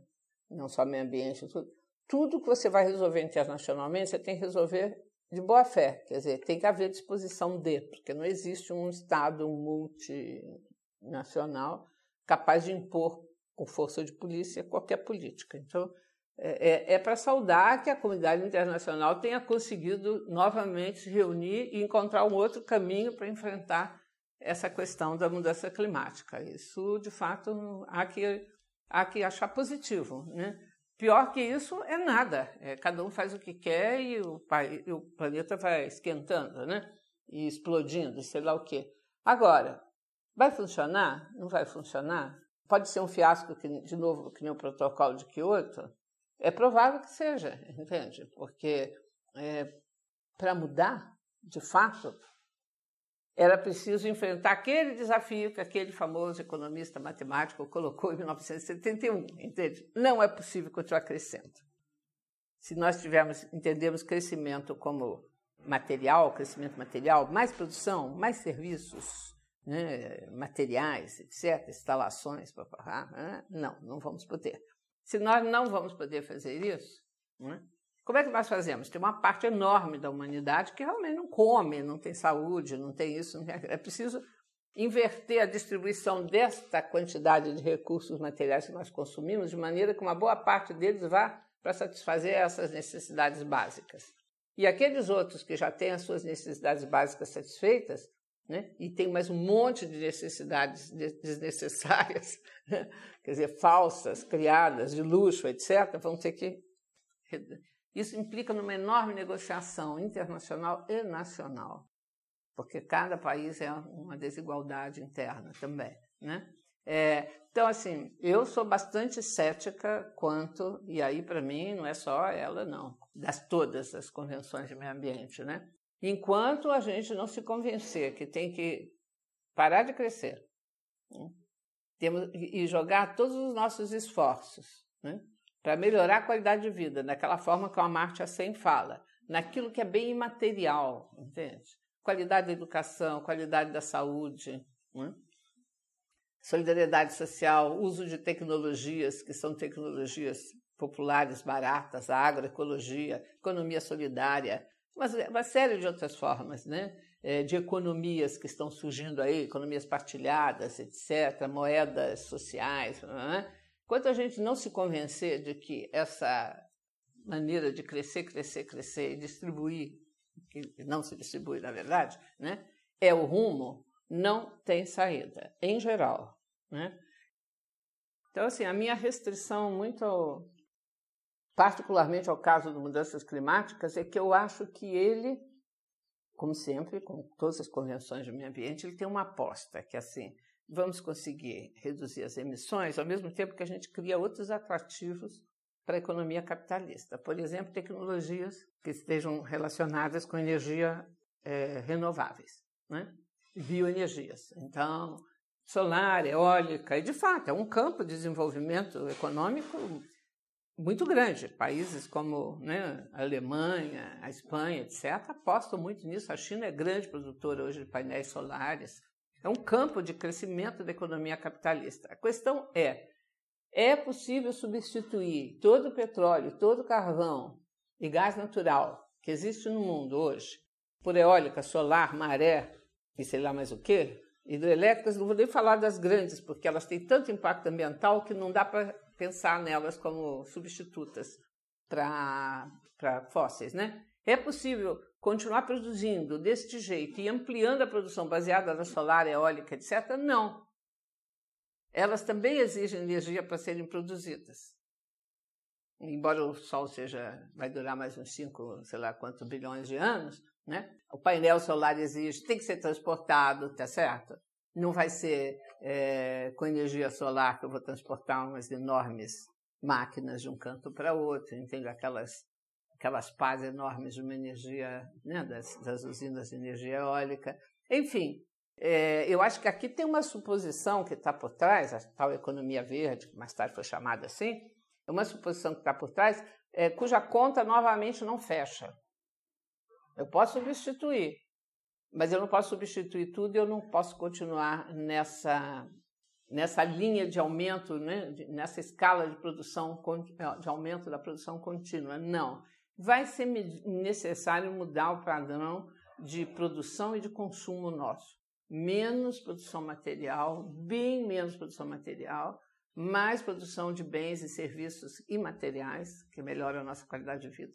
não só meio ambiente, tudo, tudo que você vai resolver internacionalmente, você tem que resolver de boa fé. Quer dizer, tem que haver disposição de, porque não existe um Estado multinacional capaz de impor com força de polícia qualquer política. Então, é, é, é para saudar que a comunidade internacional tenha conseguido novamente se reunir e encontrar um outro caminho para enfrentar essa questão da mudança climática. Isso, de fato, há que, há que achar positivo. Né? Pior que isso é nada. É, cada um faz o que quer e o, e o planeta vai esquentando né? e explodindo, sei lá o quê. Agora, vai funcionar? Não vai funcionar? Pode ser um fiasco, que, de novo, que nem o protocolo de Kyoto? É provável que seja, entende? Porque é, para mudar, de fato, era preciso enfrentar aquele desafio que aquele famoso economista matemático colocou em 1971, entende? Não é possível continuar crescendo. Se nós tivermos, entendemos crescimento como material, crescimento material, mais produção, mais serviços, né, materiais, etc., instalações, né? não, não vamos poder. Se nós não vamos poder fazer isso, né? como é que nós fazemos? Tem uma parte enorme da humanidade que realmente não come, não tem saúde, não tem isso. Não tem... É preciso inverter a distribuição desta quantidade de recursos materiais que nós consumimos, de maneira que uma boa parte deles vá para satisfazer essas necessidades básicas. E aqueles outros que já têm as suas necessidades básicas satisfeitas, né? e tem mais um monte de necessidades desnecessárias, né? quer dizer, falsas, criadas, de luxo, etc., vão ter que. Isso implica numa enorme negociação internacional e nacional, porque cada país é uma desigualdade interna também. Né? É, então, assim, eu sou bastante cética quanto, e aí para mim não é só ela, não, das todas as convenções de meio ambiente, né? Enquanto a gente não se convencer que tem que parar de crescer né? Temos, e jogar todos os nossos esforços né? para melhorar a qualidade de vida, daquela forma que o Amartya Sen fala, naquilo que é bem imaterial, entende? Qualidade da educação, qualidade da saúde, né? solidariedade social, uso de tecnologias que são tecnologias populares, baratas, a agroecologia, economia solidária, uma, uma série de outras formas, né? É, de economias que estão surgindo aí, economias partilhadas, etc., moedas sociais. Né? Enquanto a gente não se convencer de que essa maneira de crescer, crescer, crescer e distribuir, que não se distribui na verdade, né? é o rumo, não tem saída, em geral. Né? Então, assim, a minha restrição muito particularmente ao caso de mudanças climáticas, é que eu acho que ele, como sempre, com todas as convenções de meio ambiente, ele tem uma aposta, que é assim, vamos conseguir reduzir as emissões, ao mesmo tempo que a gente cria outros atrativos para a economia capitalista. Por exemplo, tecnologias que estejam relacionadas com energia é, renováveis, né? bioenergias. Então, solar, eólica, e de fato é um campo de desenvolvimento econômico muito grande. Países como né, a Alemanha, a Espanha, etc., apostam muito nisso. A China é grande produtora hoje de painéis solares. É um campo de crescimento da economia capitalista. A questão é: é possível substituir todo o petróleo, todo o carvão e gás natural que existe no mundo hoje por eólica, solar, maré e sei lá mais o quê? Hidrelétricas, não vou nem falar das grandes, porque elas têm tanto impacto ambiental que não dá para pensar nelas como substitutas para fósseis, né? É possível continuar produzindo deste jeito e ampliando a produção baseada na solar, eólica, etc., não. Elas também exigem energia para serem produzidas. Embora o Sol seja, vai durar mais uns 5, sei lá quantos bilhões de anos, né? o painel solar exige, tem que ser transportado, tá certo? Não vai ser é, com energia solar que eu vou transportar umas enormes máquinas de um canto para outro, entende? Aquelas aquelas pás enormes de uma energia, né, das, das usinas de energia eólica. Enfim, é, eu acho que aqui tem uma suposição que está por trás, a tal economia verde, que mais tarde foi chamada assim, é uma suposição que está por trás, é, cuja conta novamente não fecha. Eu posso substituir, mas eu não posso substituir tudo e eu não posso continuar nessa, nessa linha de aumento, né, nessa escala de produção, de aumento da produção contínua. Não vai ser necessário mudar o padrão de produção e de consumo nosso. Menos produção material, bem menos produção material, mais produção de bens e serviços imateriais, que melhoram a nossa qualidade de vida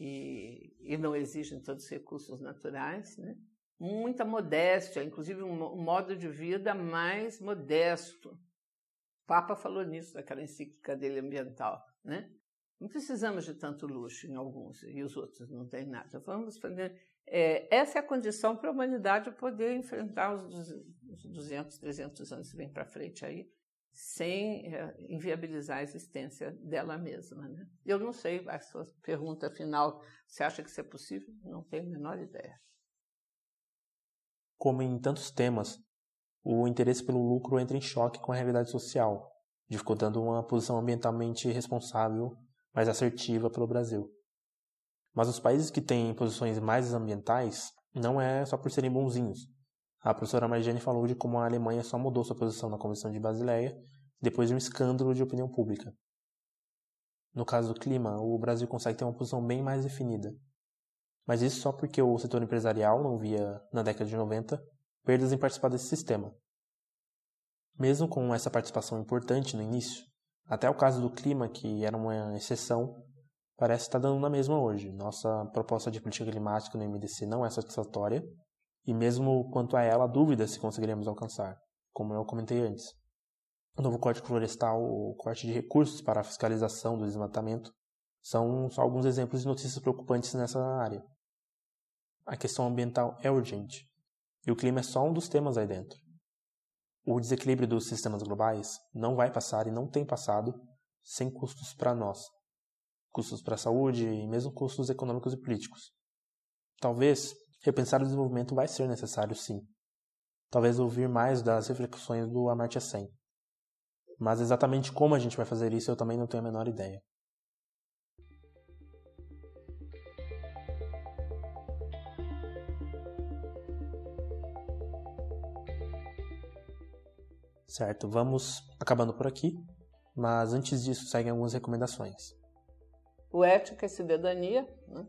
e, e não exigem todos os recursos naturais, né? Muita modéstia, inclusive um, modo de vida mais modesto. O Papa falou nisso naquela encíclica dele ambiental, né? Não precisamos de tanto luxo em alguns e os outros não têm nada. Vamos fazer. É, essa é a condição para a humanidade poder enfrentar os 200, 300 anos que vem para frente aí, sem é, inviabilizar a existência dela mesma. Né? Eu não sei, a sua pergunta final, você acha que isso é possível? Não tenho a menor ideia. Como em tantos temas, o interesse pelo lucro entra em choque com a realidade social, dificultando uma posição ambientalmente responsável mais assertiva pelo Brasil. Mas os países que têm posições mais ambientais não é só por serem bonzinhos. A professora Marjane falou de como a Alemanha só mudou sua posição na Convenção de Basileia depois de um escândalo de opinião pública. No caso do clima, o Brasil consegue ter uma posição bem mais definida. Mas isso só porque o setor empresarial não via, na década de 90, perdas em participar desse sistema. Mesmo com essa participação importante no início, até o caso do clima, que era uma exceção, parece estar dando na mesma hoje. Nossa proposta de política climática no MDC não é satisfatória, e mesmo quanto a ela, há dúvida se conseguiremos alcançar, como eu comentei antes. O novo Código Florestal, o corte de recursos para a fiscalização do desmatamento, são só alguns exemplos de notícias preocupantes nessa área. A questão ambiental é urgente, e o clima é só um dos temas aí dentro. O desequilíbrio dos sistemas globais não vai passar e não tem passado sem custos para nós. Custos para a saúde e mesmo custos econômicos e políticos. Talvez repensar o desenvolvimento vai ser necessário sim. Talvez ouvir mais das reflexões do Amartya Sen. Mas exatamente como a gente vai fazer isso eu também não tenho a menor ideia. Certo, vamos acabando por aqui, mas antes disso seguem algumas recomendações. O Ética e Cidadania né?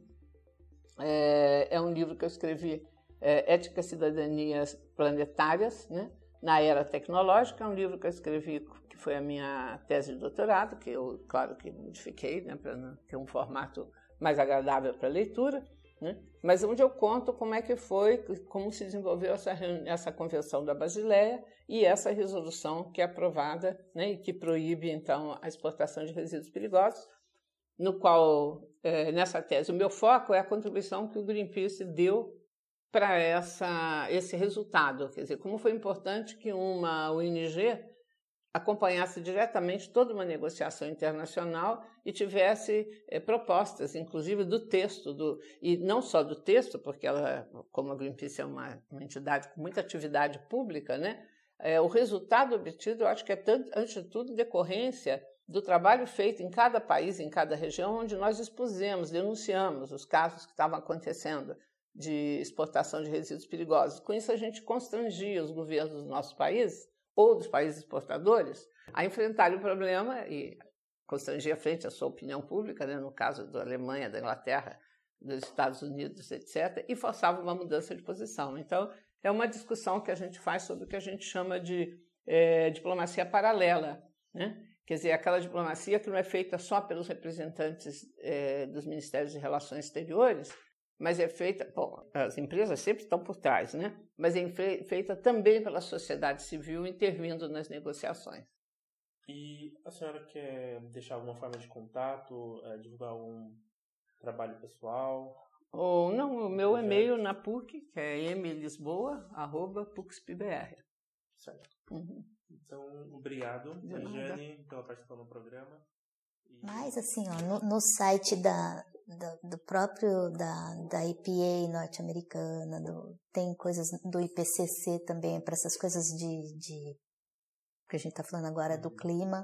é, é, um livro que eu escrevi, é, Ética e Cidadanias Planetárias, né? na era tecnológica, é um livro que eu escrevi, que foi a minha tese de doutorado, que eu, claro que modifiquei, né, para ter um formato mais agradável para leitura. Né? Mas onde eu conto como é que foi, como se desenvolveu essa, essa convenção da Basileia e essa resolução que é aprovada né, e que proíbe, então, a exportação de resíduos perigosos, no qual, é, nessa tese, o meu foco é a contribuição que o Greenpeace deu para esse resultado. Quer dizer, como foi importante que uma ONG acompanhasse diretamente toda uma negociação internacional e tivesse é, propostas, inclusive do texto, do, e não só do texto, porque ela, como a Greenpeace é uma, uma entidade com muita atividade pública, né, é, o resultado obtido, eu acho que é, tanto, antes de tudo, decorrência do trabalho feito em cada país, em cada região, onde nós expusemos, denunciamos os casos que estavam acontecendo de exportação de resíduos perigosos. Com isso, a gente constrangia os governos dos nossos países ou dos países exportadores a enfrentarem o problema e constranger frente à sua opinião pública, né, no caso da Alemanha, da Inglaterra, dos Estados Unidos, etc., e forçava uma mudança de posição. Então, é uma discussão que a gente faz sobre o que a gente chama de é, diplomacia paralela, né? quer dizer, aquela diplomacia que não é feita só pelos representantes é, dos Ministérios de Relações Exteriores, mas é feita, bom, as empresas sempre estão por trás, né? Mas é feita também pela sociedade civil intervindo nas negociações. E a senhora quer deixar alguma forma de contato, é, divulgar algum trabalho pessoal? Ou não, o meu e-mail na PUC, que é mlisboa.pucspbr. Certo. Uhum. Então, obrigado, Jane, pela participação no programa. E... Mas, assim, ó, no, no site da, do, do, próprio, da, da EPA norte-americana, tem coisas do IPCC também, para essas coisas de, de que a gente está falando agora do clima.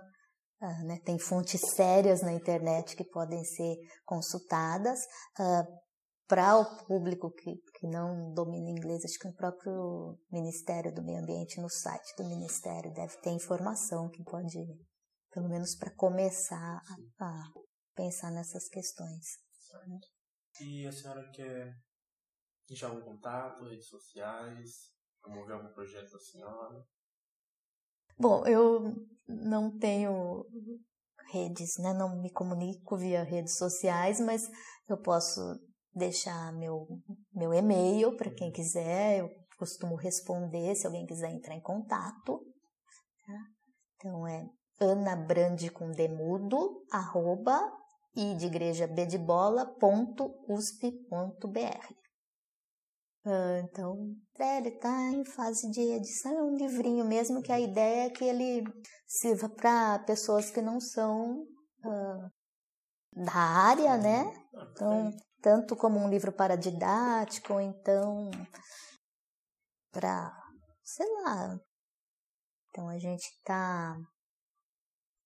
Uh, né, tem fontes sérias na internet que podem ser consultadas. Uh, para o público que, que não domina inglês, acho que o próprio Ministério do Meio Ambiente, no site do Ministério, deve ter informação que pode, pelo menos para começar a, a, pensar nessas questões. E a senhora quer deixar algum contato, redes sociais, promover algum projeto da senhora? Bom, eu não tenho redes, né? não me comunico via redes sociais, mas eu posso deixar meu, meu e-mail para quem quiser, eu costumo responder se alguém quiser entrar em contato. Tá? Então é anabrande com demudo, arroba, e de igreja b de bola, ponto, usp.br. Ah, então, ele está em fase de edição, é um livrinho mesmo que a ideia é que ele sirva para pessoas que não são uh, da área, né? Então, tanto como um livro para didático, ou então para, sei lá. Então a gente está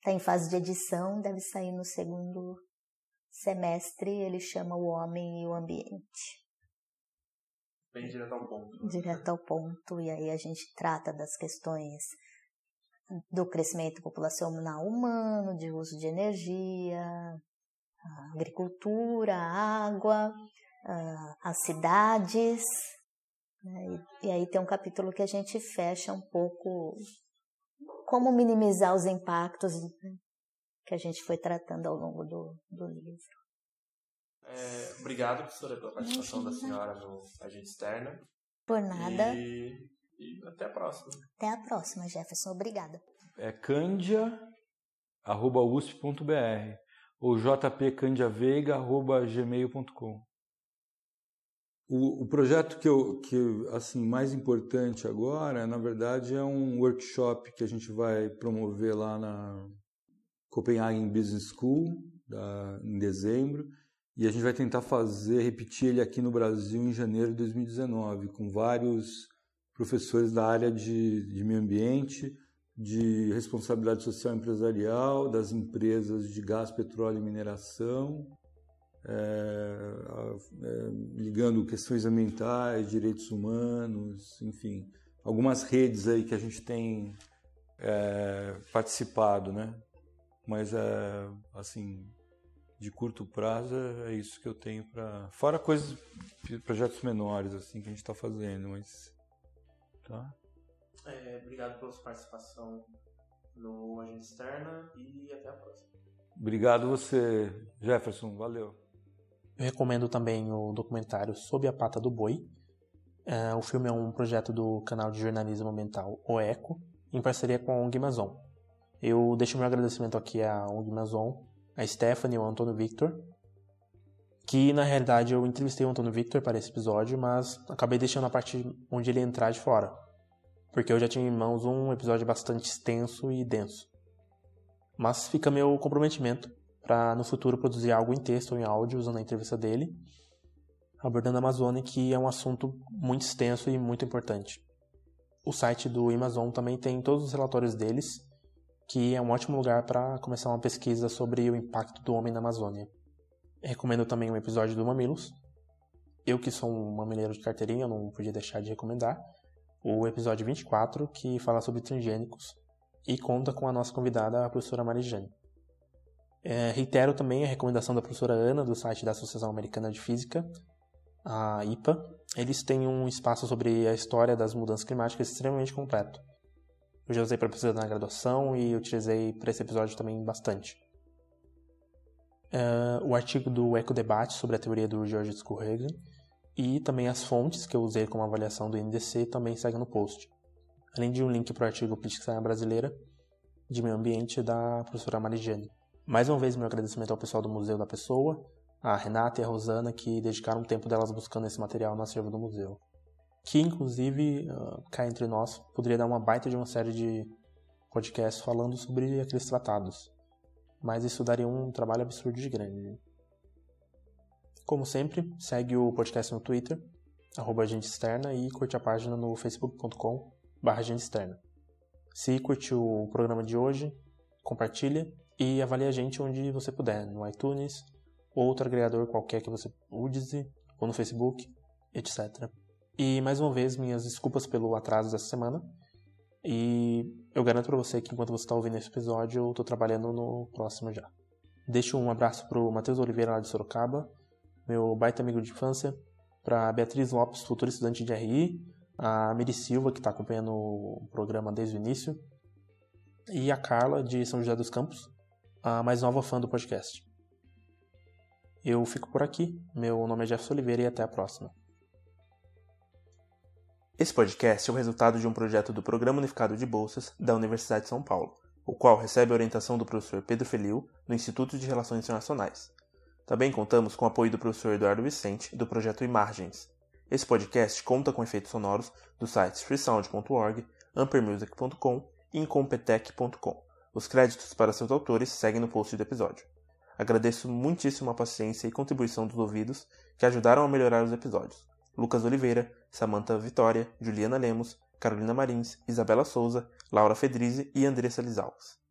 tá em fase de edição, deve sair no segundo semestre, ele chama O Homem e o Ambiente. Bem direto ao ponto. Né? Direto ao ponto, e aí a gente trata das questões do crescimento populacional humano, de uso de energia, a agricultura, a água, as cidades. Né? E, aí tem um capítulo que a gente fecha um pouco como minimizar os impactos né, que a gente foi tratando ao longo do, do livro. É, obrigado, professora, pela participação da senhora no Agente Externa. Por nada. E, e, até a próxima. Até a próxima, Jefferson. Obrigada. É candia.usp.br ou jpcandiaveiga.gmail.com. O, o projeto que eu, que assim mais importante agora, na verdade, é um workshop que a gente vai promover lá na Copenhagen Business School da, em dezembro e a gente vai tentar fazer repetir ele aqui no Brasil em janeiro de 2019 com vários professores da área de, de meio ambiente de responsabilidade social empresarial das empresas de gás, petróleo e mineração, é, é, ligando questões ambientais, direitos humanos, enfim, algumas redes aí que a gente tem é, participado, né? Mas é assim, de curto prazo é isso que eu tenho para, fora coisas, projetos menores assim que a gente está fazendo, mas tá. É, obrigado pela sua participação no Agenda Externa e até a próxima. Obrigado você, Jefferson. Valeu. Eu recomendo também o documentário Sob a Pata do Boi. É, o filme é um projeto do canal de jornalismo ambiental O Eco, em parceria com a ONG Amazon. Eu deixo meu agradecimento aqui à ONG Amazon, a Stephanie e ao Antônio Victor, que na realidade eu entrevistei o Antônio Victor para esse episódio, mas acabei deixando a parte onde ele entrar de fora porque eu já tinha em mãos um episódio bastante extenso e denso. Mas fica meu comprometimento para no futuro produzir algo em texto ou em áudio usando a entrevista dele, abordando a Amazônia, que é um assunto muito extenso e muito importante. O site do Amazon também tem todos os relatórios deles, que é um ótimo lugar para começar uma pesquisa sobre o impacto do homem na Amazônia. Recomendo também um episódio do Mamilos. Eu que sou um mamileiro de carteirinha, não podia deixar de recomendar o episódio 24, que fala sobre transgênicos e conta com a nossa convidada, a professora Marijane. É, reitero também a recomendação da professora Ana, do site da Associação Americana de Física, a IPA. Eles têm um espaço sobre a história das mudanças climáticas extremamente completo. Eu já usei para pesquisa na graduação e utilizei para esse episódio também bastante. É, o artigo do Eco Debate sobre a teoria do George Skullhagen E também as fontes que eu usei como avaliação do INDC também seguem no post. Além de um link para o artigo Política Brasileira de Meio Ambiente da professora Marigiane. Mais uma vez, meu agradecimento ao pessoal do Museu da Pessoa, a Renata e a Rosana, que dedicaram o tempo delas buscando esse material no acervo do museu. Que, inclusive, uh, cá entre nós, poderia dar uma baita de uma série de podcasts falando sobre aqueles tratados. Mas isso daria um trabalho absurdo de grande. Como sempre, segue o podcast no Twitter, arroba agente externa, e curte a página no facebook.com barra. Se curtiu o programa de hoje, compartilha e avalie a gente onde você puder, no iTunes, ou outro agregador qualquer que você use, ou no Facebook, etc. E mais uma vez, minhas desculpas pelo atraso dessa semana. E eu garanto para você que enquanto você está ouvindo esse episódio, eu estou trabalhando no próximo já. Deixo um abraço pro Matheus Oliveira lá de Sorocaba, meu baita amigo de infância, para Beatriz Lopes, futura estudante de RI, a Miri Silva, que está acompanhando o programa desde o início, e a Carla, de São José dos Campos, a mais nova fã do podcast. Eu fico por aqui. Meu nome é Jefferson Oliveira e até a próxima. Esse podcast é o resultado de um projeto do Programa Unificado de Bolsas da Universidade de São Paulo, o qual recebe a orientação do professor Pedro Feliu, do Instituto de Relações Internacionais. Também contamos com o apoio do professor Eduardo Vicente, do projeto Imagens. Esse podcast conta com efeitos sonoros dos sites freesound.org, ampermusic.com e incompetech.com. Os créditos para seus autores seguem no post do episódio. Agradeço muitíssimo a paciência e contribuição dos ouvidos que ajudaram a melhorar os episódios. Lucas Oliveira, Samantha Vitória, Juliana Lemos, Carolina Marins, Isabela Souza, Laura Fedrize e Andressa Lisalves.